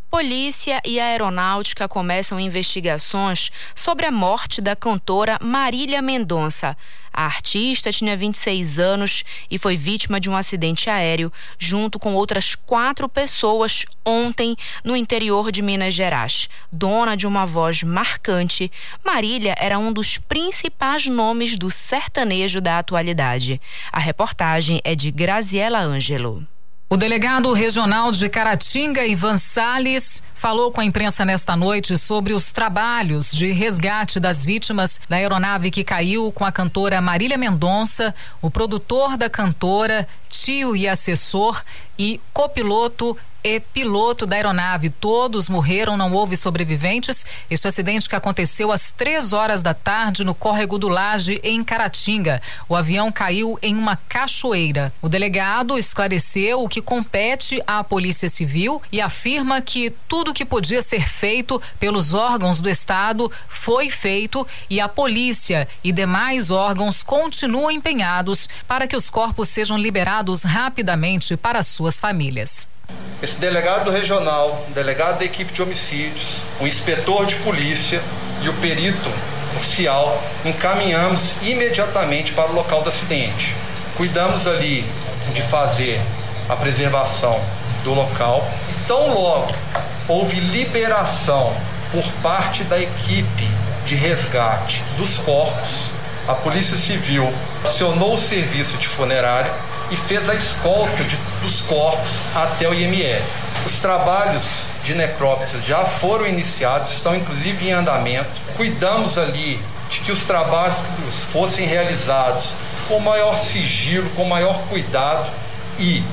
Polícia e Aeronáutica começam investigações sobre a morte da cantora Marília Mendonça. A artista tinha 26 anos e foi vítima de um acidente aéreo, junto com outras quatro pessoas, ontem, no interior de Minas Gerais. Dona de uma voz marcante, Marília era um dos principais nomes do sertanejo da atualidade. A reportagem é de Graziela Ângelo. O delegado regional de Caratinga, Ivan Salles, falou com a imprensa nesta noite sobre os trabalhos de resgate das vítimas da aeronave que caiu com a cantora Marília Mendonça, o produtor da cantora, tio e assessor e copiloto e piloto da aeronave. Todos morreram, não houve sobreviventes. Este acidente que aconteceu às três horas da tarde no córrego do Laje, em Caratinga. O avião caiu em uma cachoeira. O delegado esclareceu o que compete à Polícia Civil e afirma que tudo que podia ser feito pelos órgãos do Estado foi feito e a polícia e demais órgãos continuam empenhados para que os corpos sejam liberados rapidamente para suas famílias. Esse delegado regional, delegado da equipe de homicídios, o inspetor de polícia e o perito oficial encaminhamos imediatamente para o local do acidente. Cuidamos ali de fazer a preservação do local. Tão logo houve liberação por parte da equipe de resgate dos corpos, a Polícia Civil acionou o serviço de funerária e fez a escolta de, dos corpos até o IML. Os trabalhos de necrópsia já foram iniciados, estão inclusive em andamento. Cuidamos ali de que os trabalhos fossem realizados com maior sigilo, com maior cuidado e,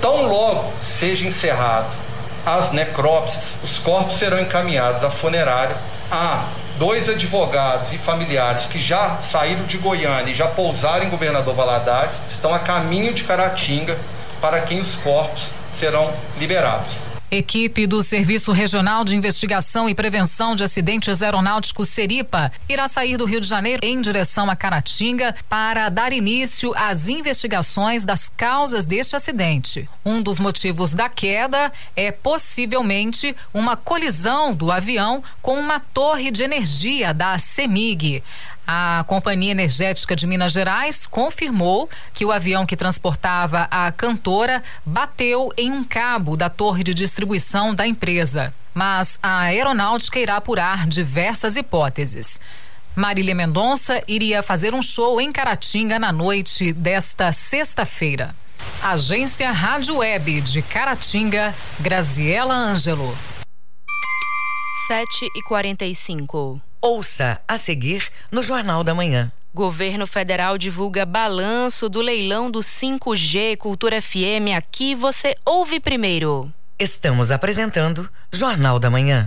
tão logo seja encerrado as necrópsias, os corpos serão encaminhados à funerária. A dois advogados e familiares que já saíram de Goiânia e já pousaram em Governador Valadares estão a caminho de Caratinga, para quem os corpos serão liberados. Equipe do Serviço Regional de Investigação e Prevenção de Acidentes Aeronáuticos Seripa irá sair do Rio de Janeiro em direção a Caratinga para dar início às investigações das causas deste acidente. Um dos motivos da queda é possivelmente uma colisão do avião com uma torre de energia da CEMIG. A Companhia Energética de Minas Gerais confirmou que o avião que transportava a cantora bateu em um cabo da torre de distribuição da empresa. Mas a aeronáutica irá apurar diversas hipóteses. Marília Mendonça iria fazer um show em Caratinga na noite desta sexta-feira. Agência Rádio Web de Caratinga, Graziela Ângelo. 7 e 45 Ouça a seguir no Jornal da Manhã. Governo Federal divulga balanço do leilão do 5G Cultura FM. Aqui você ouve primeiro. Estamos apresentando Jornal da Manhã.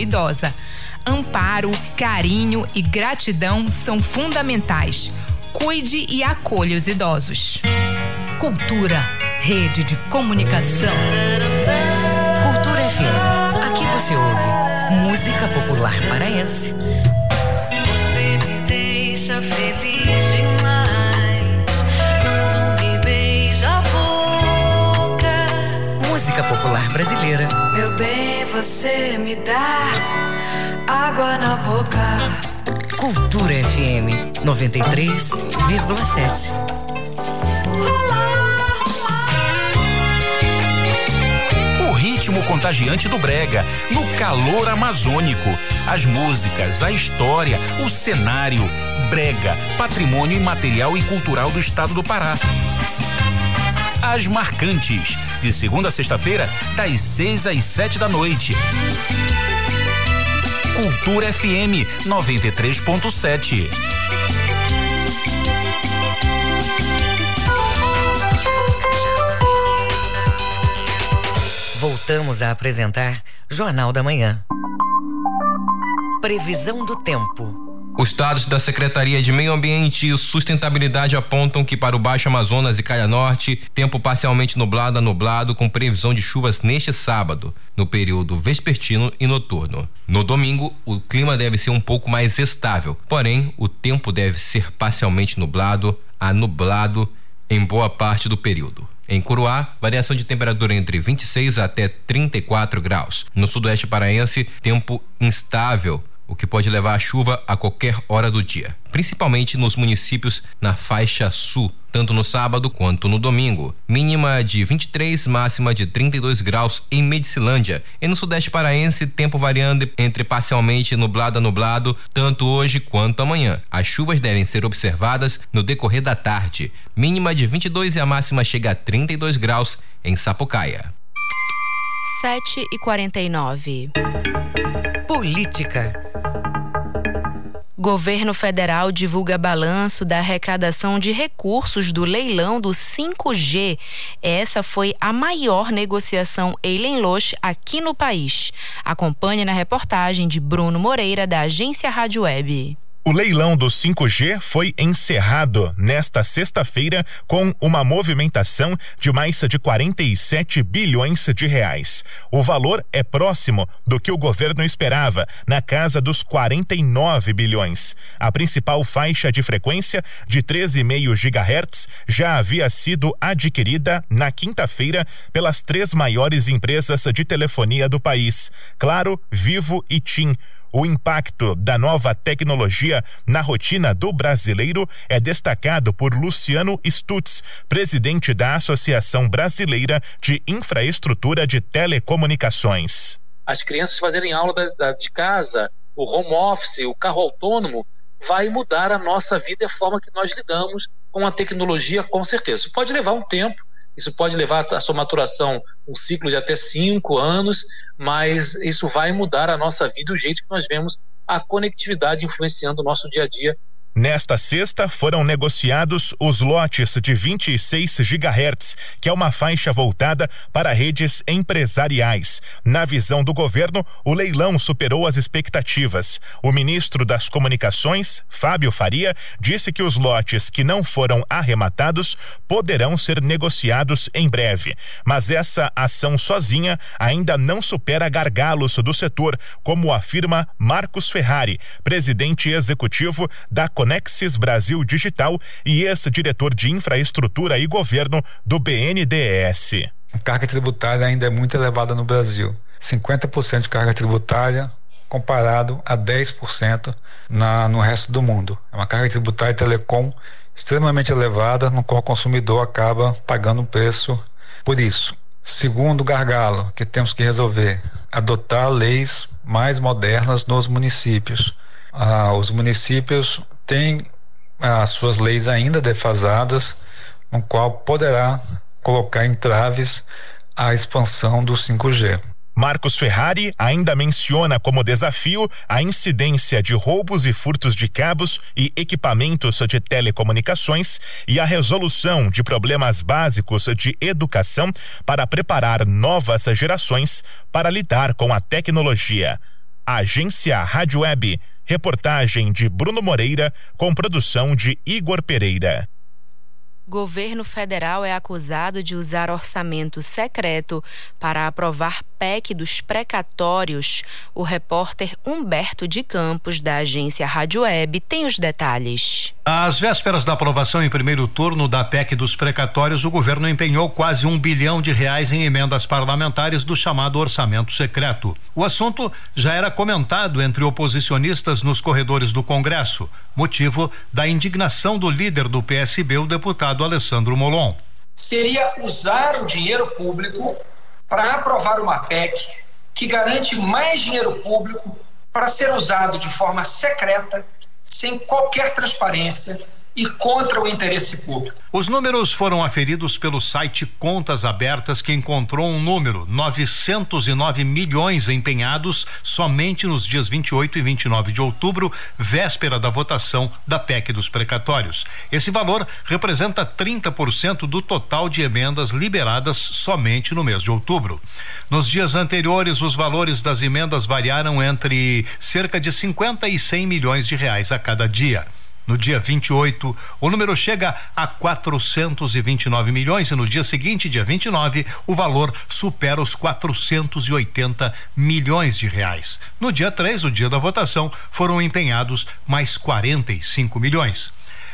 idosa. Amparo, carinho e gratidão são fundamentais. Cuide e acolha os idosos. Cultura, rede de comunicação. Cultura FM. Aqui você ouve música popular paraense. Música popular brasileira. Meu bem, você me dá água na boca. Cultura FM 93,7. O ritmo contagiante do Brega, no calor amazônico. As músicas, a história, o cenário. Brega, patrimônio imaterial e cultural do estado do Pará. As Marcantes, de segunda a sexta-feira, das seis às sete da noite. Cultura FM 93.7. Voltamos a apresentar Jornal da Manhã. Previsão do tempo. Os dados da Secretaria de Meio Ambiente e Sustentabilidade apontam que para o Baixo Amazonas e Caia Norte, tempo parcialmente nublado a nublado com previsão de chuvas neste sábado, no período vespertino e noturno. No domingo, o clima deve ser um pouco mais estável, porém, o tempo deve ser parcialmente nublado a nublado em boa parte do período. Em Curuá, variação de temperatura entre 26 até 34 graus. No sudoeste paraense, tempo instável o que pode levar a chuva a qualquer hora do dia, principalmente nos municípios na faixa sul, tanto no sábado quanto no domingo. Mínima de 23, máxima de 32 graus em Medicilândia. E no sudeste paraense, tempo variando entre parcialmente nublado a nublado, tanto hoje quanto amanhã. As chuvas devem ser observadas no decorrer da tarde. Mínima de 22 e a máxima chega a 32 graus em Sapucaia. 7 e 49. Política. Governo federal divulga balanço da arrecadação de recursos do leilão do 5G. Essa foi a maior negociação Eilenloch aqui no país. Acompanhe na reportagem de Bruno Moreira, da agência Rádio Web. O leilão do 5G foi encerrado nesta sexta-feira com uma movimentação de mais de 47 bilhões de reais. O valor é próximo do que o governo esperava, na casa dos 49 bilhões. A principal faixa de frequência de 13,5 GHz já havia sido adquirida na quinta-feira pelas três maiores empresas de telefonia do país: Claro, Vivo e TIM. O impacto da nova tecnologia na rotina do brasileiro é destacado por Luciano Stutz, presidente da Associação Brasileira de Infraestrutura de Telecomunicações. As crianças fazerem aula de casa, o home office, o carro autônomo, vai mudar a nossa vida e a forma que nós lidamos com a tecnologia, com certeza. Pode levar um tempo, isso pode levar a sua maturação um ciclo de até cinco anos, mas isso vai mudar a nossa vida, o jeito que nós vemos a conectividade influenciando o nosso dia a dia Nesta sexta, foram negociados os lotes de 26 GHz, que é uma faixa voltada para redes empresariais. Na visão do governo, o leilão superou as expectativas. O ministro das Comunicações, Fábio Faria, disse que os lotes que não foram arrematados poderão ser negociados em breve. Mas essa ação sozinha ainda não supera gargalos do setor, como afirma Marcos Ferrari, presidente executivo da Conexão Conexis Brasil Digital e ex-diretor de infraestrutura e governo do BNDES. A carga tributária ainda é muito elevada no Brasil. 50% de carga tributária comparado a 10% na, no resto do mundo. É uma carga tributária telecom extremamente elevada, no qual o consumidor acaba pagando o preço por isso. Segundo gargalo que temos que resolver, adotar leis mais modernas nos municípios. Ah, os municípios têm as suas leis ainda defasadas, no qual poderá colocar entraves à expansão do 5G. Marcos Ferrari ainda menciona como desafio a incidência de roubos e furtos de cabos e equipamentos de telecomunicações e a resolução de problemas básicos de educação para preparar novas gerações para lidar com a tecnologia. Agência Rádio Web Reportagem de Bruno Moreira, com produção de Igor Pereira. Governo federal é acusado de usar orçamento secreto para aprovar PEC dos precatórios. O repórter Humberto de Campos, da agência Rádio Web, tem os detalhes. Às vésperas da aprovação em primeiro turno da PEC dos precatórios, o governo empenhou quase um bilhão de reais em emendas parlamentares do chamado orçamento secreto. O assunto já era comentado entre oposicionistas nos corredores do Congresso, motivo da indignação do líder do PSB, o deputado Alessandro Molon. Seria usar o dinheiro público para aprovar uma PEC que garante mais dinheiro público para ser usado de forma secreta sem qualquer transparência e contra o interesse público. Os números foram aferidos pelo site Contas Abertas, que encontrou um número: 909 milhões empenhados somente nos dias 28 e 29 de outubro, véspera da votação da PEC dos precatórios. Esse valor representa 30% do total de emendas liberadas somente no mês de outubro. Nos dias anteriores, os valores das emendas variaram entre cerca de 50 e 100 milhões de reais a cada dia. No dia 28, o número chega a 429 milhões e no dia seguinte, dia 29, o valor supera os 480 milhões de reais. No dia 3, o dia da votação, foram empenhados mais 45 milhões.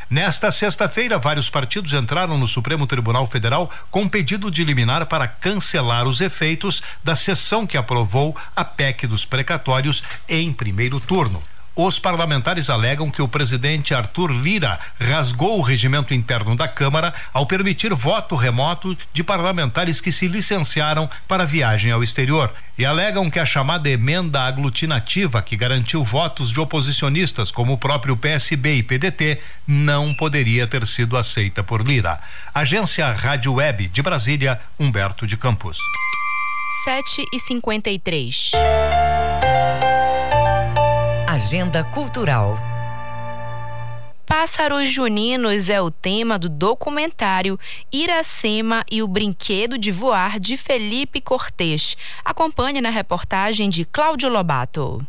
Nesta sexta-feira, vários partidos entraram no Supremo Tribunal Federal com pedido de liminar para cancelar os efeitos da sessão que aprovou a PEC dos precatórios em primeiro turno. Os parlamentares alegam que o presidente Arthur Lira rasgou o regimento interno da Câmara ao permitir voto remoto de parlamentares que se licenciaram para viagem ao exterior. E alegam que a chamada emenda aglutinativa, que garantiu votos de oposicionistas como o próprio PSB e PDT, não poderia ter sido aceita por Lira. Agência Rádio Web de Brasília, Humberto de Campos. 7 e 53 Agenda Cultural. Pássaros Juninos é o tema do documentário Iracema e o Brinquedo de Voar de Felipe Cortês. Acompanhe na reportagem de Cláudio Lobato.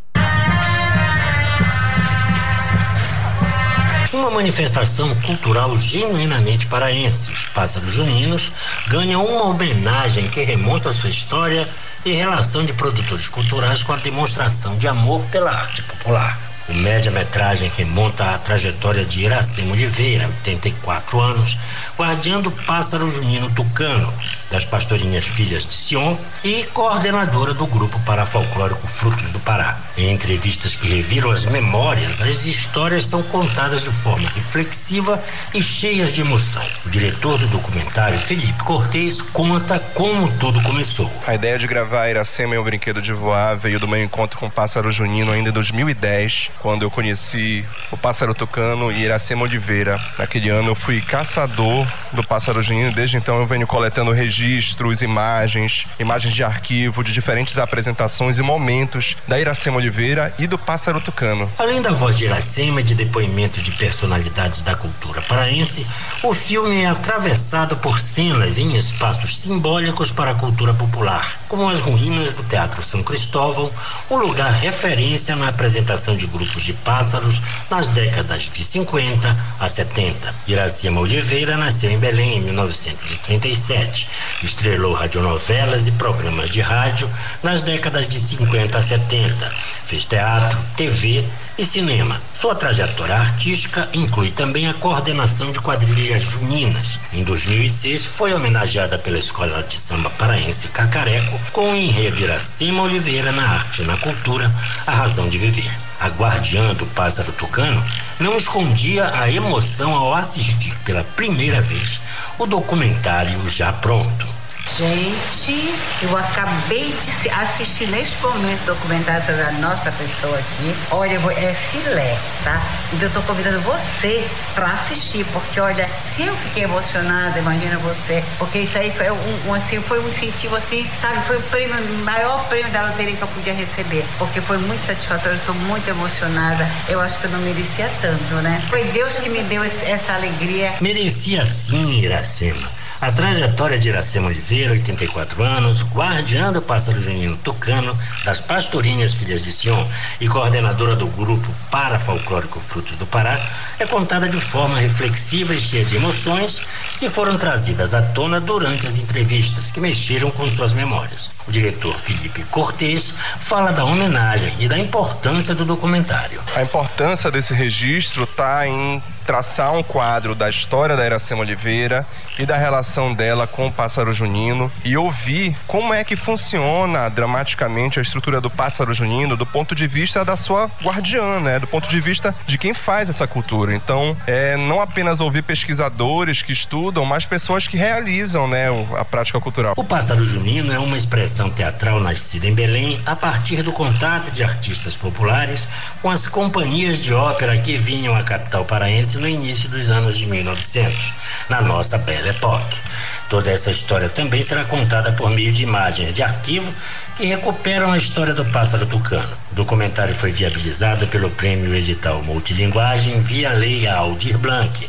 Uma manifestação cultural genuinamente paraense. Os Pássaros Juninos ganham uma homenagem que remonta à sua história e relação de produtores culturais com a demonstração de amor pela arte popular. O média-metragem remonta à trajetória de Iracema Oliveira, 84 anos, guardiã do pássaro junino tucano, das pastorinhas Filhas de Sion e coordenadora do grupo parafolclórico Frutos do Pará. Em entrevistas que reviram as memórias, as histórias são contadas de forma reflexiva e cheias de emoção. O diretor do documentário, Felipe Cortez, conta como tudo começou. A ideia de gravar Iracema e o Brinquedo de Voar veio do meu encontro com o pássaro junino ainda em 2010, quando eu conheci o pássaro tucano e Iracema Oliveira. Naquele ano eu fui caçador do pássaro junino, desde então eu venho coletando registros, imagens, imagens de arquivo de diferentes apresentações e momentos da Iracema Oliveira e do pássaro tucano. Além da voz de Iracema e de depoimentos de personalidades da cultura paraense, o filme é atravessado por cenas em espaços simbólicos para a cultura popular, como as ruínas do Teatro São Cristóvão, um lugar referência na apresentação de grupos de pássaros nas décadas de 50 a 70. Iracema Oliveira nasceu em Belém em 1937. Estrelou radionovelas e programas de rádio nas décadas de 50 a 70. Fez teatro, TV e cinema. Sua trajetória artística inclui também a coordenação de quadrilhas juninas. Em 2006, foi homenageada pela Escola de Samba Paraense Cacareco com o enredo Iracema Oliveira na arte e na cultura, a razão de viver. A guardiã do pássaro tucano não escondia a emoção ao assistir pela primeira vez o documentário já pronto. Gente, eu acabei de assistir neste momento o documentário da nossa pessoa aqui. Olha, é filé, tá? Então eu tô convidando você para assistir, porque olha, se eu fiquei emocionada, imagina você, porque isso aí foi um, um assim, foi um incentivo assim, sabe? Foi o prêmio, maior prêmio da loteria que eu podia receber, porque foi muito satisfatório, estou muito emocionada. Eu acho que eu não merecia tanto, né? Foi Deus que me deu esse, essa alegria. Merecia sim, Iracema. A trajetória de Iracema Oliveira, 84 anos, guardiã do pássaro junino tucano, das pastorinhas Filhas de Sion e coordenadora do grupo Parafolclórico Frutos do Pará, é contada de forma reflexiva e cheia de emoções que foram trazidas à tona durante as entrevistas que mexeram com suas memórias. O diretor Felipe Cortes fala da homenagem e da importância do documentário. A importância desse registro está em traçar um quadro da história da Iracema Oliveira e da relação dela com o pássaro junino e ouvir como é que funciona dramaticamente a estrutura do pássaro junino do ponto de vista da sua guardiã, né? Do ponto de vista de quem faz essa cultura. Então, é não apenas ouvir pesquisadores que estudam, mas pessoas que realizam, né, a prática cultural. O pássaro junino é uma expressão teatral nascida em Belém a partir do contato de artistas populares com as companhias de ópera que vinham à capital paraense no início dos anos de 1900, na nossa Belle Époque. Toda essa história também será contada por meio de imagens de arquivo que recuperam a história do pássaro tucano. O documentário foi viabilizado pelo Prêmio Edital Multilinguagem via Lei Aldir Blanc.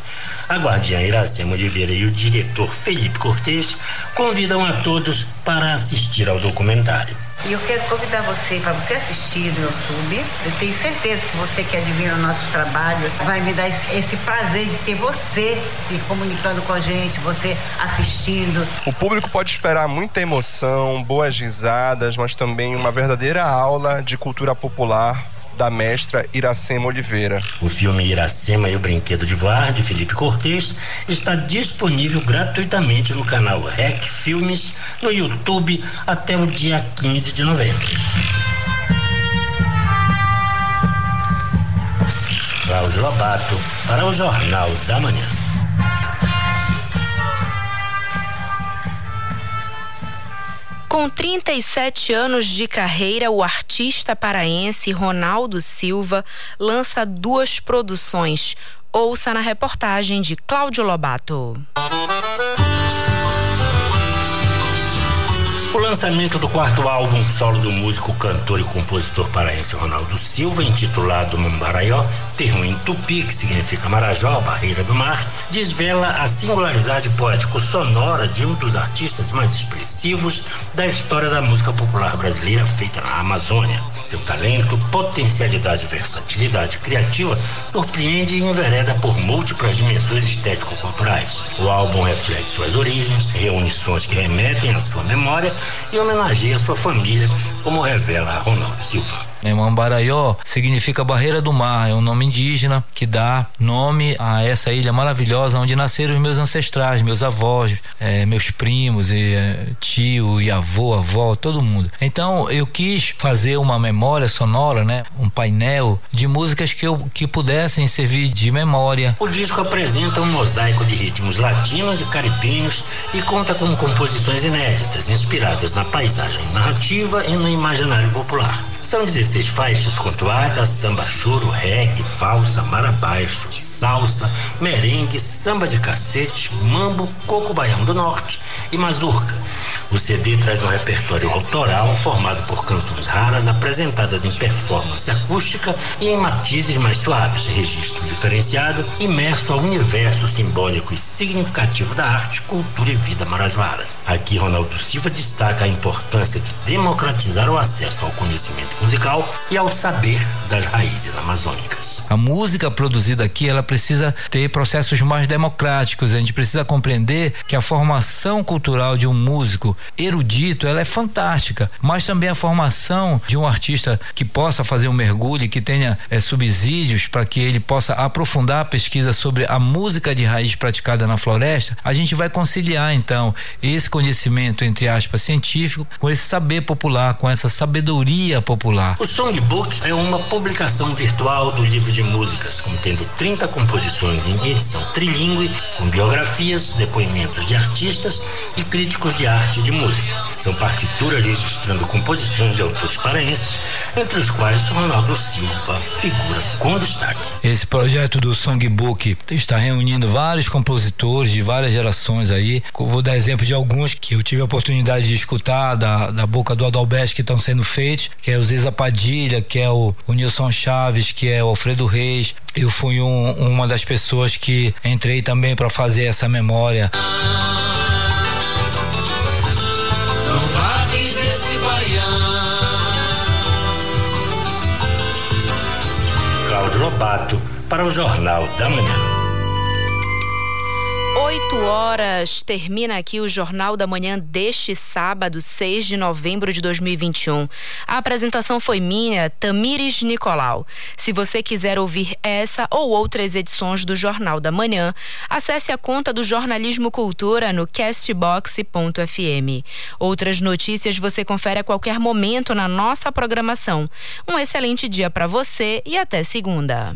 A guardiã Iracema Oliveira e o diretor Felipe Cortes convidam a todos para assistir ao documentário. E eu quero convidar você para você assistir no YouTube. Eu tenho certeza que você que admira o nosso trabalho vai me dar esse, esse prazer de ter você se comunicando com a gente, você assistindo. O público pode esperar muita emoção, boas risadas, mas também uma verdadeira aula de cultura popular da mestra Iracema Oliveira. O filme Iracema e o Brinquedo de Voar, de Felipe Cortes, está disponível gratuitamente no canal REC Filmes no YouTube até o dia 15 de novembro. Cláudio Lobato, para o Jornal da Manhã. Com 37 anos de carreira, o artista paraense Ronaldo Silva lança duas produções. Ouça na reportagem de Cláudio Lobato. O lançamento do quarto álbum solo do músico, cantor e compositor paraense Ronaldo Silva, intitulado Mambaraió, termo em tupi que significa Marajó, barreira do mar, desvela a singularidade poético-sonora de um dos artistas mais expressivos da história da música popular brasileira feita na Amazônia. Seu talento, potencialidade e versatilidade criativa surpreende e envereda por múltiplas dimensões estético-culturais. O álbum reflete suas origens, reúne sons que remetem à sua memória e homenageia sua família, como revela Ronaldo Silva. Né? Mambaraió significa barreira do mar, é um nome indígena que dá nome a essa ilha maravilhosa onde nasceram os meus ancestrais, meus avós, é, meus primos, e, é, tio e avô, avó, todo mundo. Então eu quis fazer uma memória sonora, né? Um painel de músicas que eu que pudessem servir de memória. O disco apresenta um mosaico de ritmos latinos e caribenhos e conta com composições inéditas, inspiradas na paisagem narrativa e no imaginário popular. São 16 faixas contuadas, samba choro, reggae, valsa, marabaixo, salsa, merengue, samba de cacete, mambo, coco baião do norte e mazurca. O CD traz um repertório autoral formado por canções raras apresentadas em performance acústica e em matizes mais suaves, registro diferenciado, imerso ao universo simbólico e significativo da arte, cultura e vida marajoara. Aqui Ronaldo Silva destaca a importância de democratizar o acesso ao conhecimento musical e ao saber das raízes amazônicas. A música produzida aqui, ela precisa ter processos mais democráticos. A gente precisa compreender que a formação cultural de um músico erudito, ela é fantástica, mas também a formação de um artista que possa fazer um mergulho e que tenha é, subsídios para que ele possa aprofundar a pesquisa sobre a música de raiz praticada na floresta, a gente vai conciliar então esse conhecimento entre aspas científico com esse saber popular, com essa sabedoria popular popular. O Songbook é uma publicação virtual do livro de músicas, contendo 30 composições em edição trilingue, com biografias, depoimentos de artistas e críticos de arte e de música. São partituras registrando composições de autores paraenses, entre os quais Ronaldo Silva figura com destaque. Esse projeto do Songbook está reunindo vários compositores de várias gerações aí. Vou dar exemplo de alguns que eu tive a oportunidade de escutar da, da boca do Adalberto que estão sendo feitos, que é o Ziza Padilha, que é o, o Nilson Chaves, que é o Alfredo Reis. Eu fui um, uma das pessoas que entrei também para fazer essa memória. Cláudio Lobato para o Jornal da Manhã. 8 horas termina aqui o Jornal da Manhã deste sábado, 6 de novembro de 2021. A apresentação foi minha, Tamires Nicolau. Se você quiser ouvir essa ou outras edições do Jornal da Manhã, acesse a conta do Jornalismo Cultura no castbox.fm. Outras notícias você confere a qualquer momento na nossa programação. Um excelente dia para você e até segunda.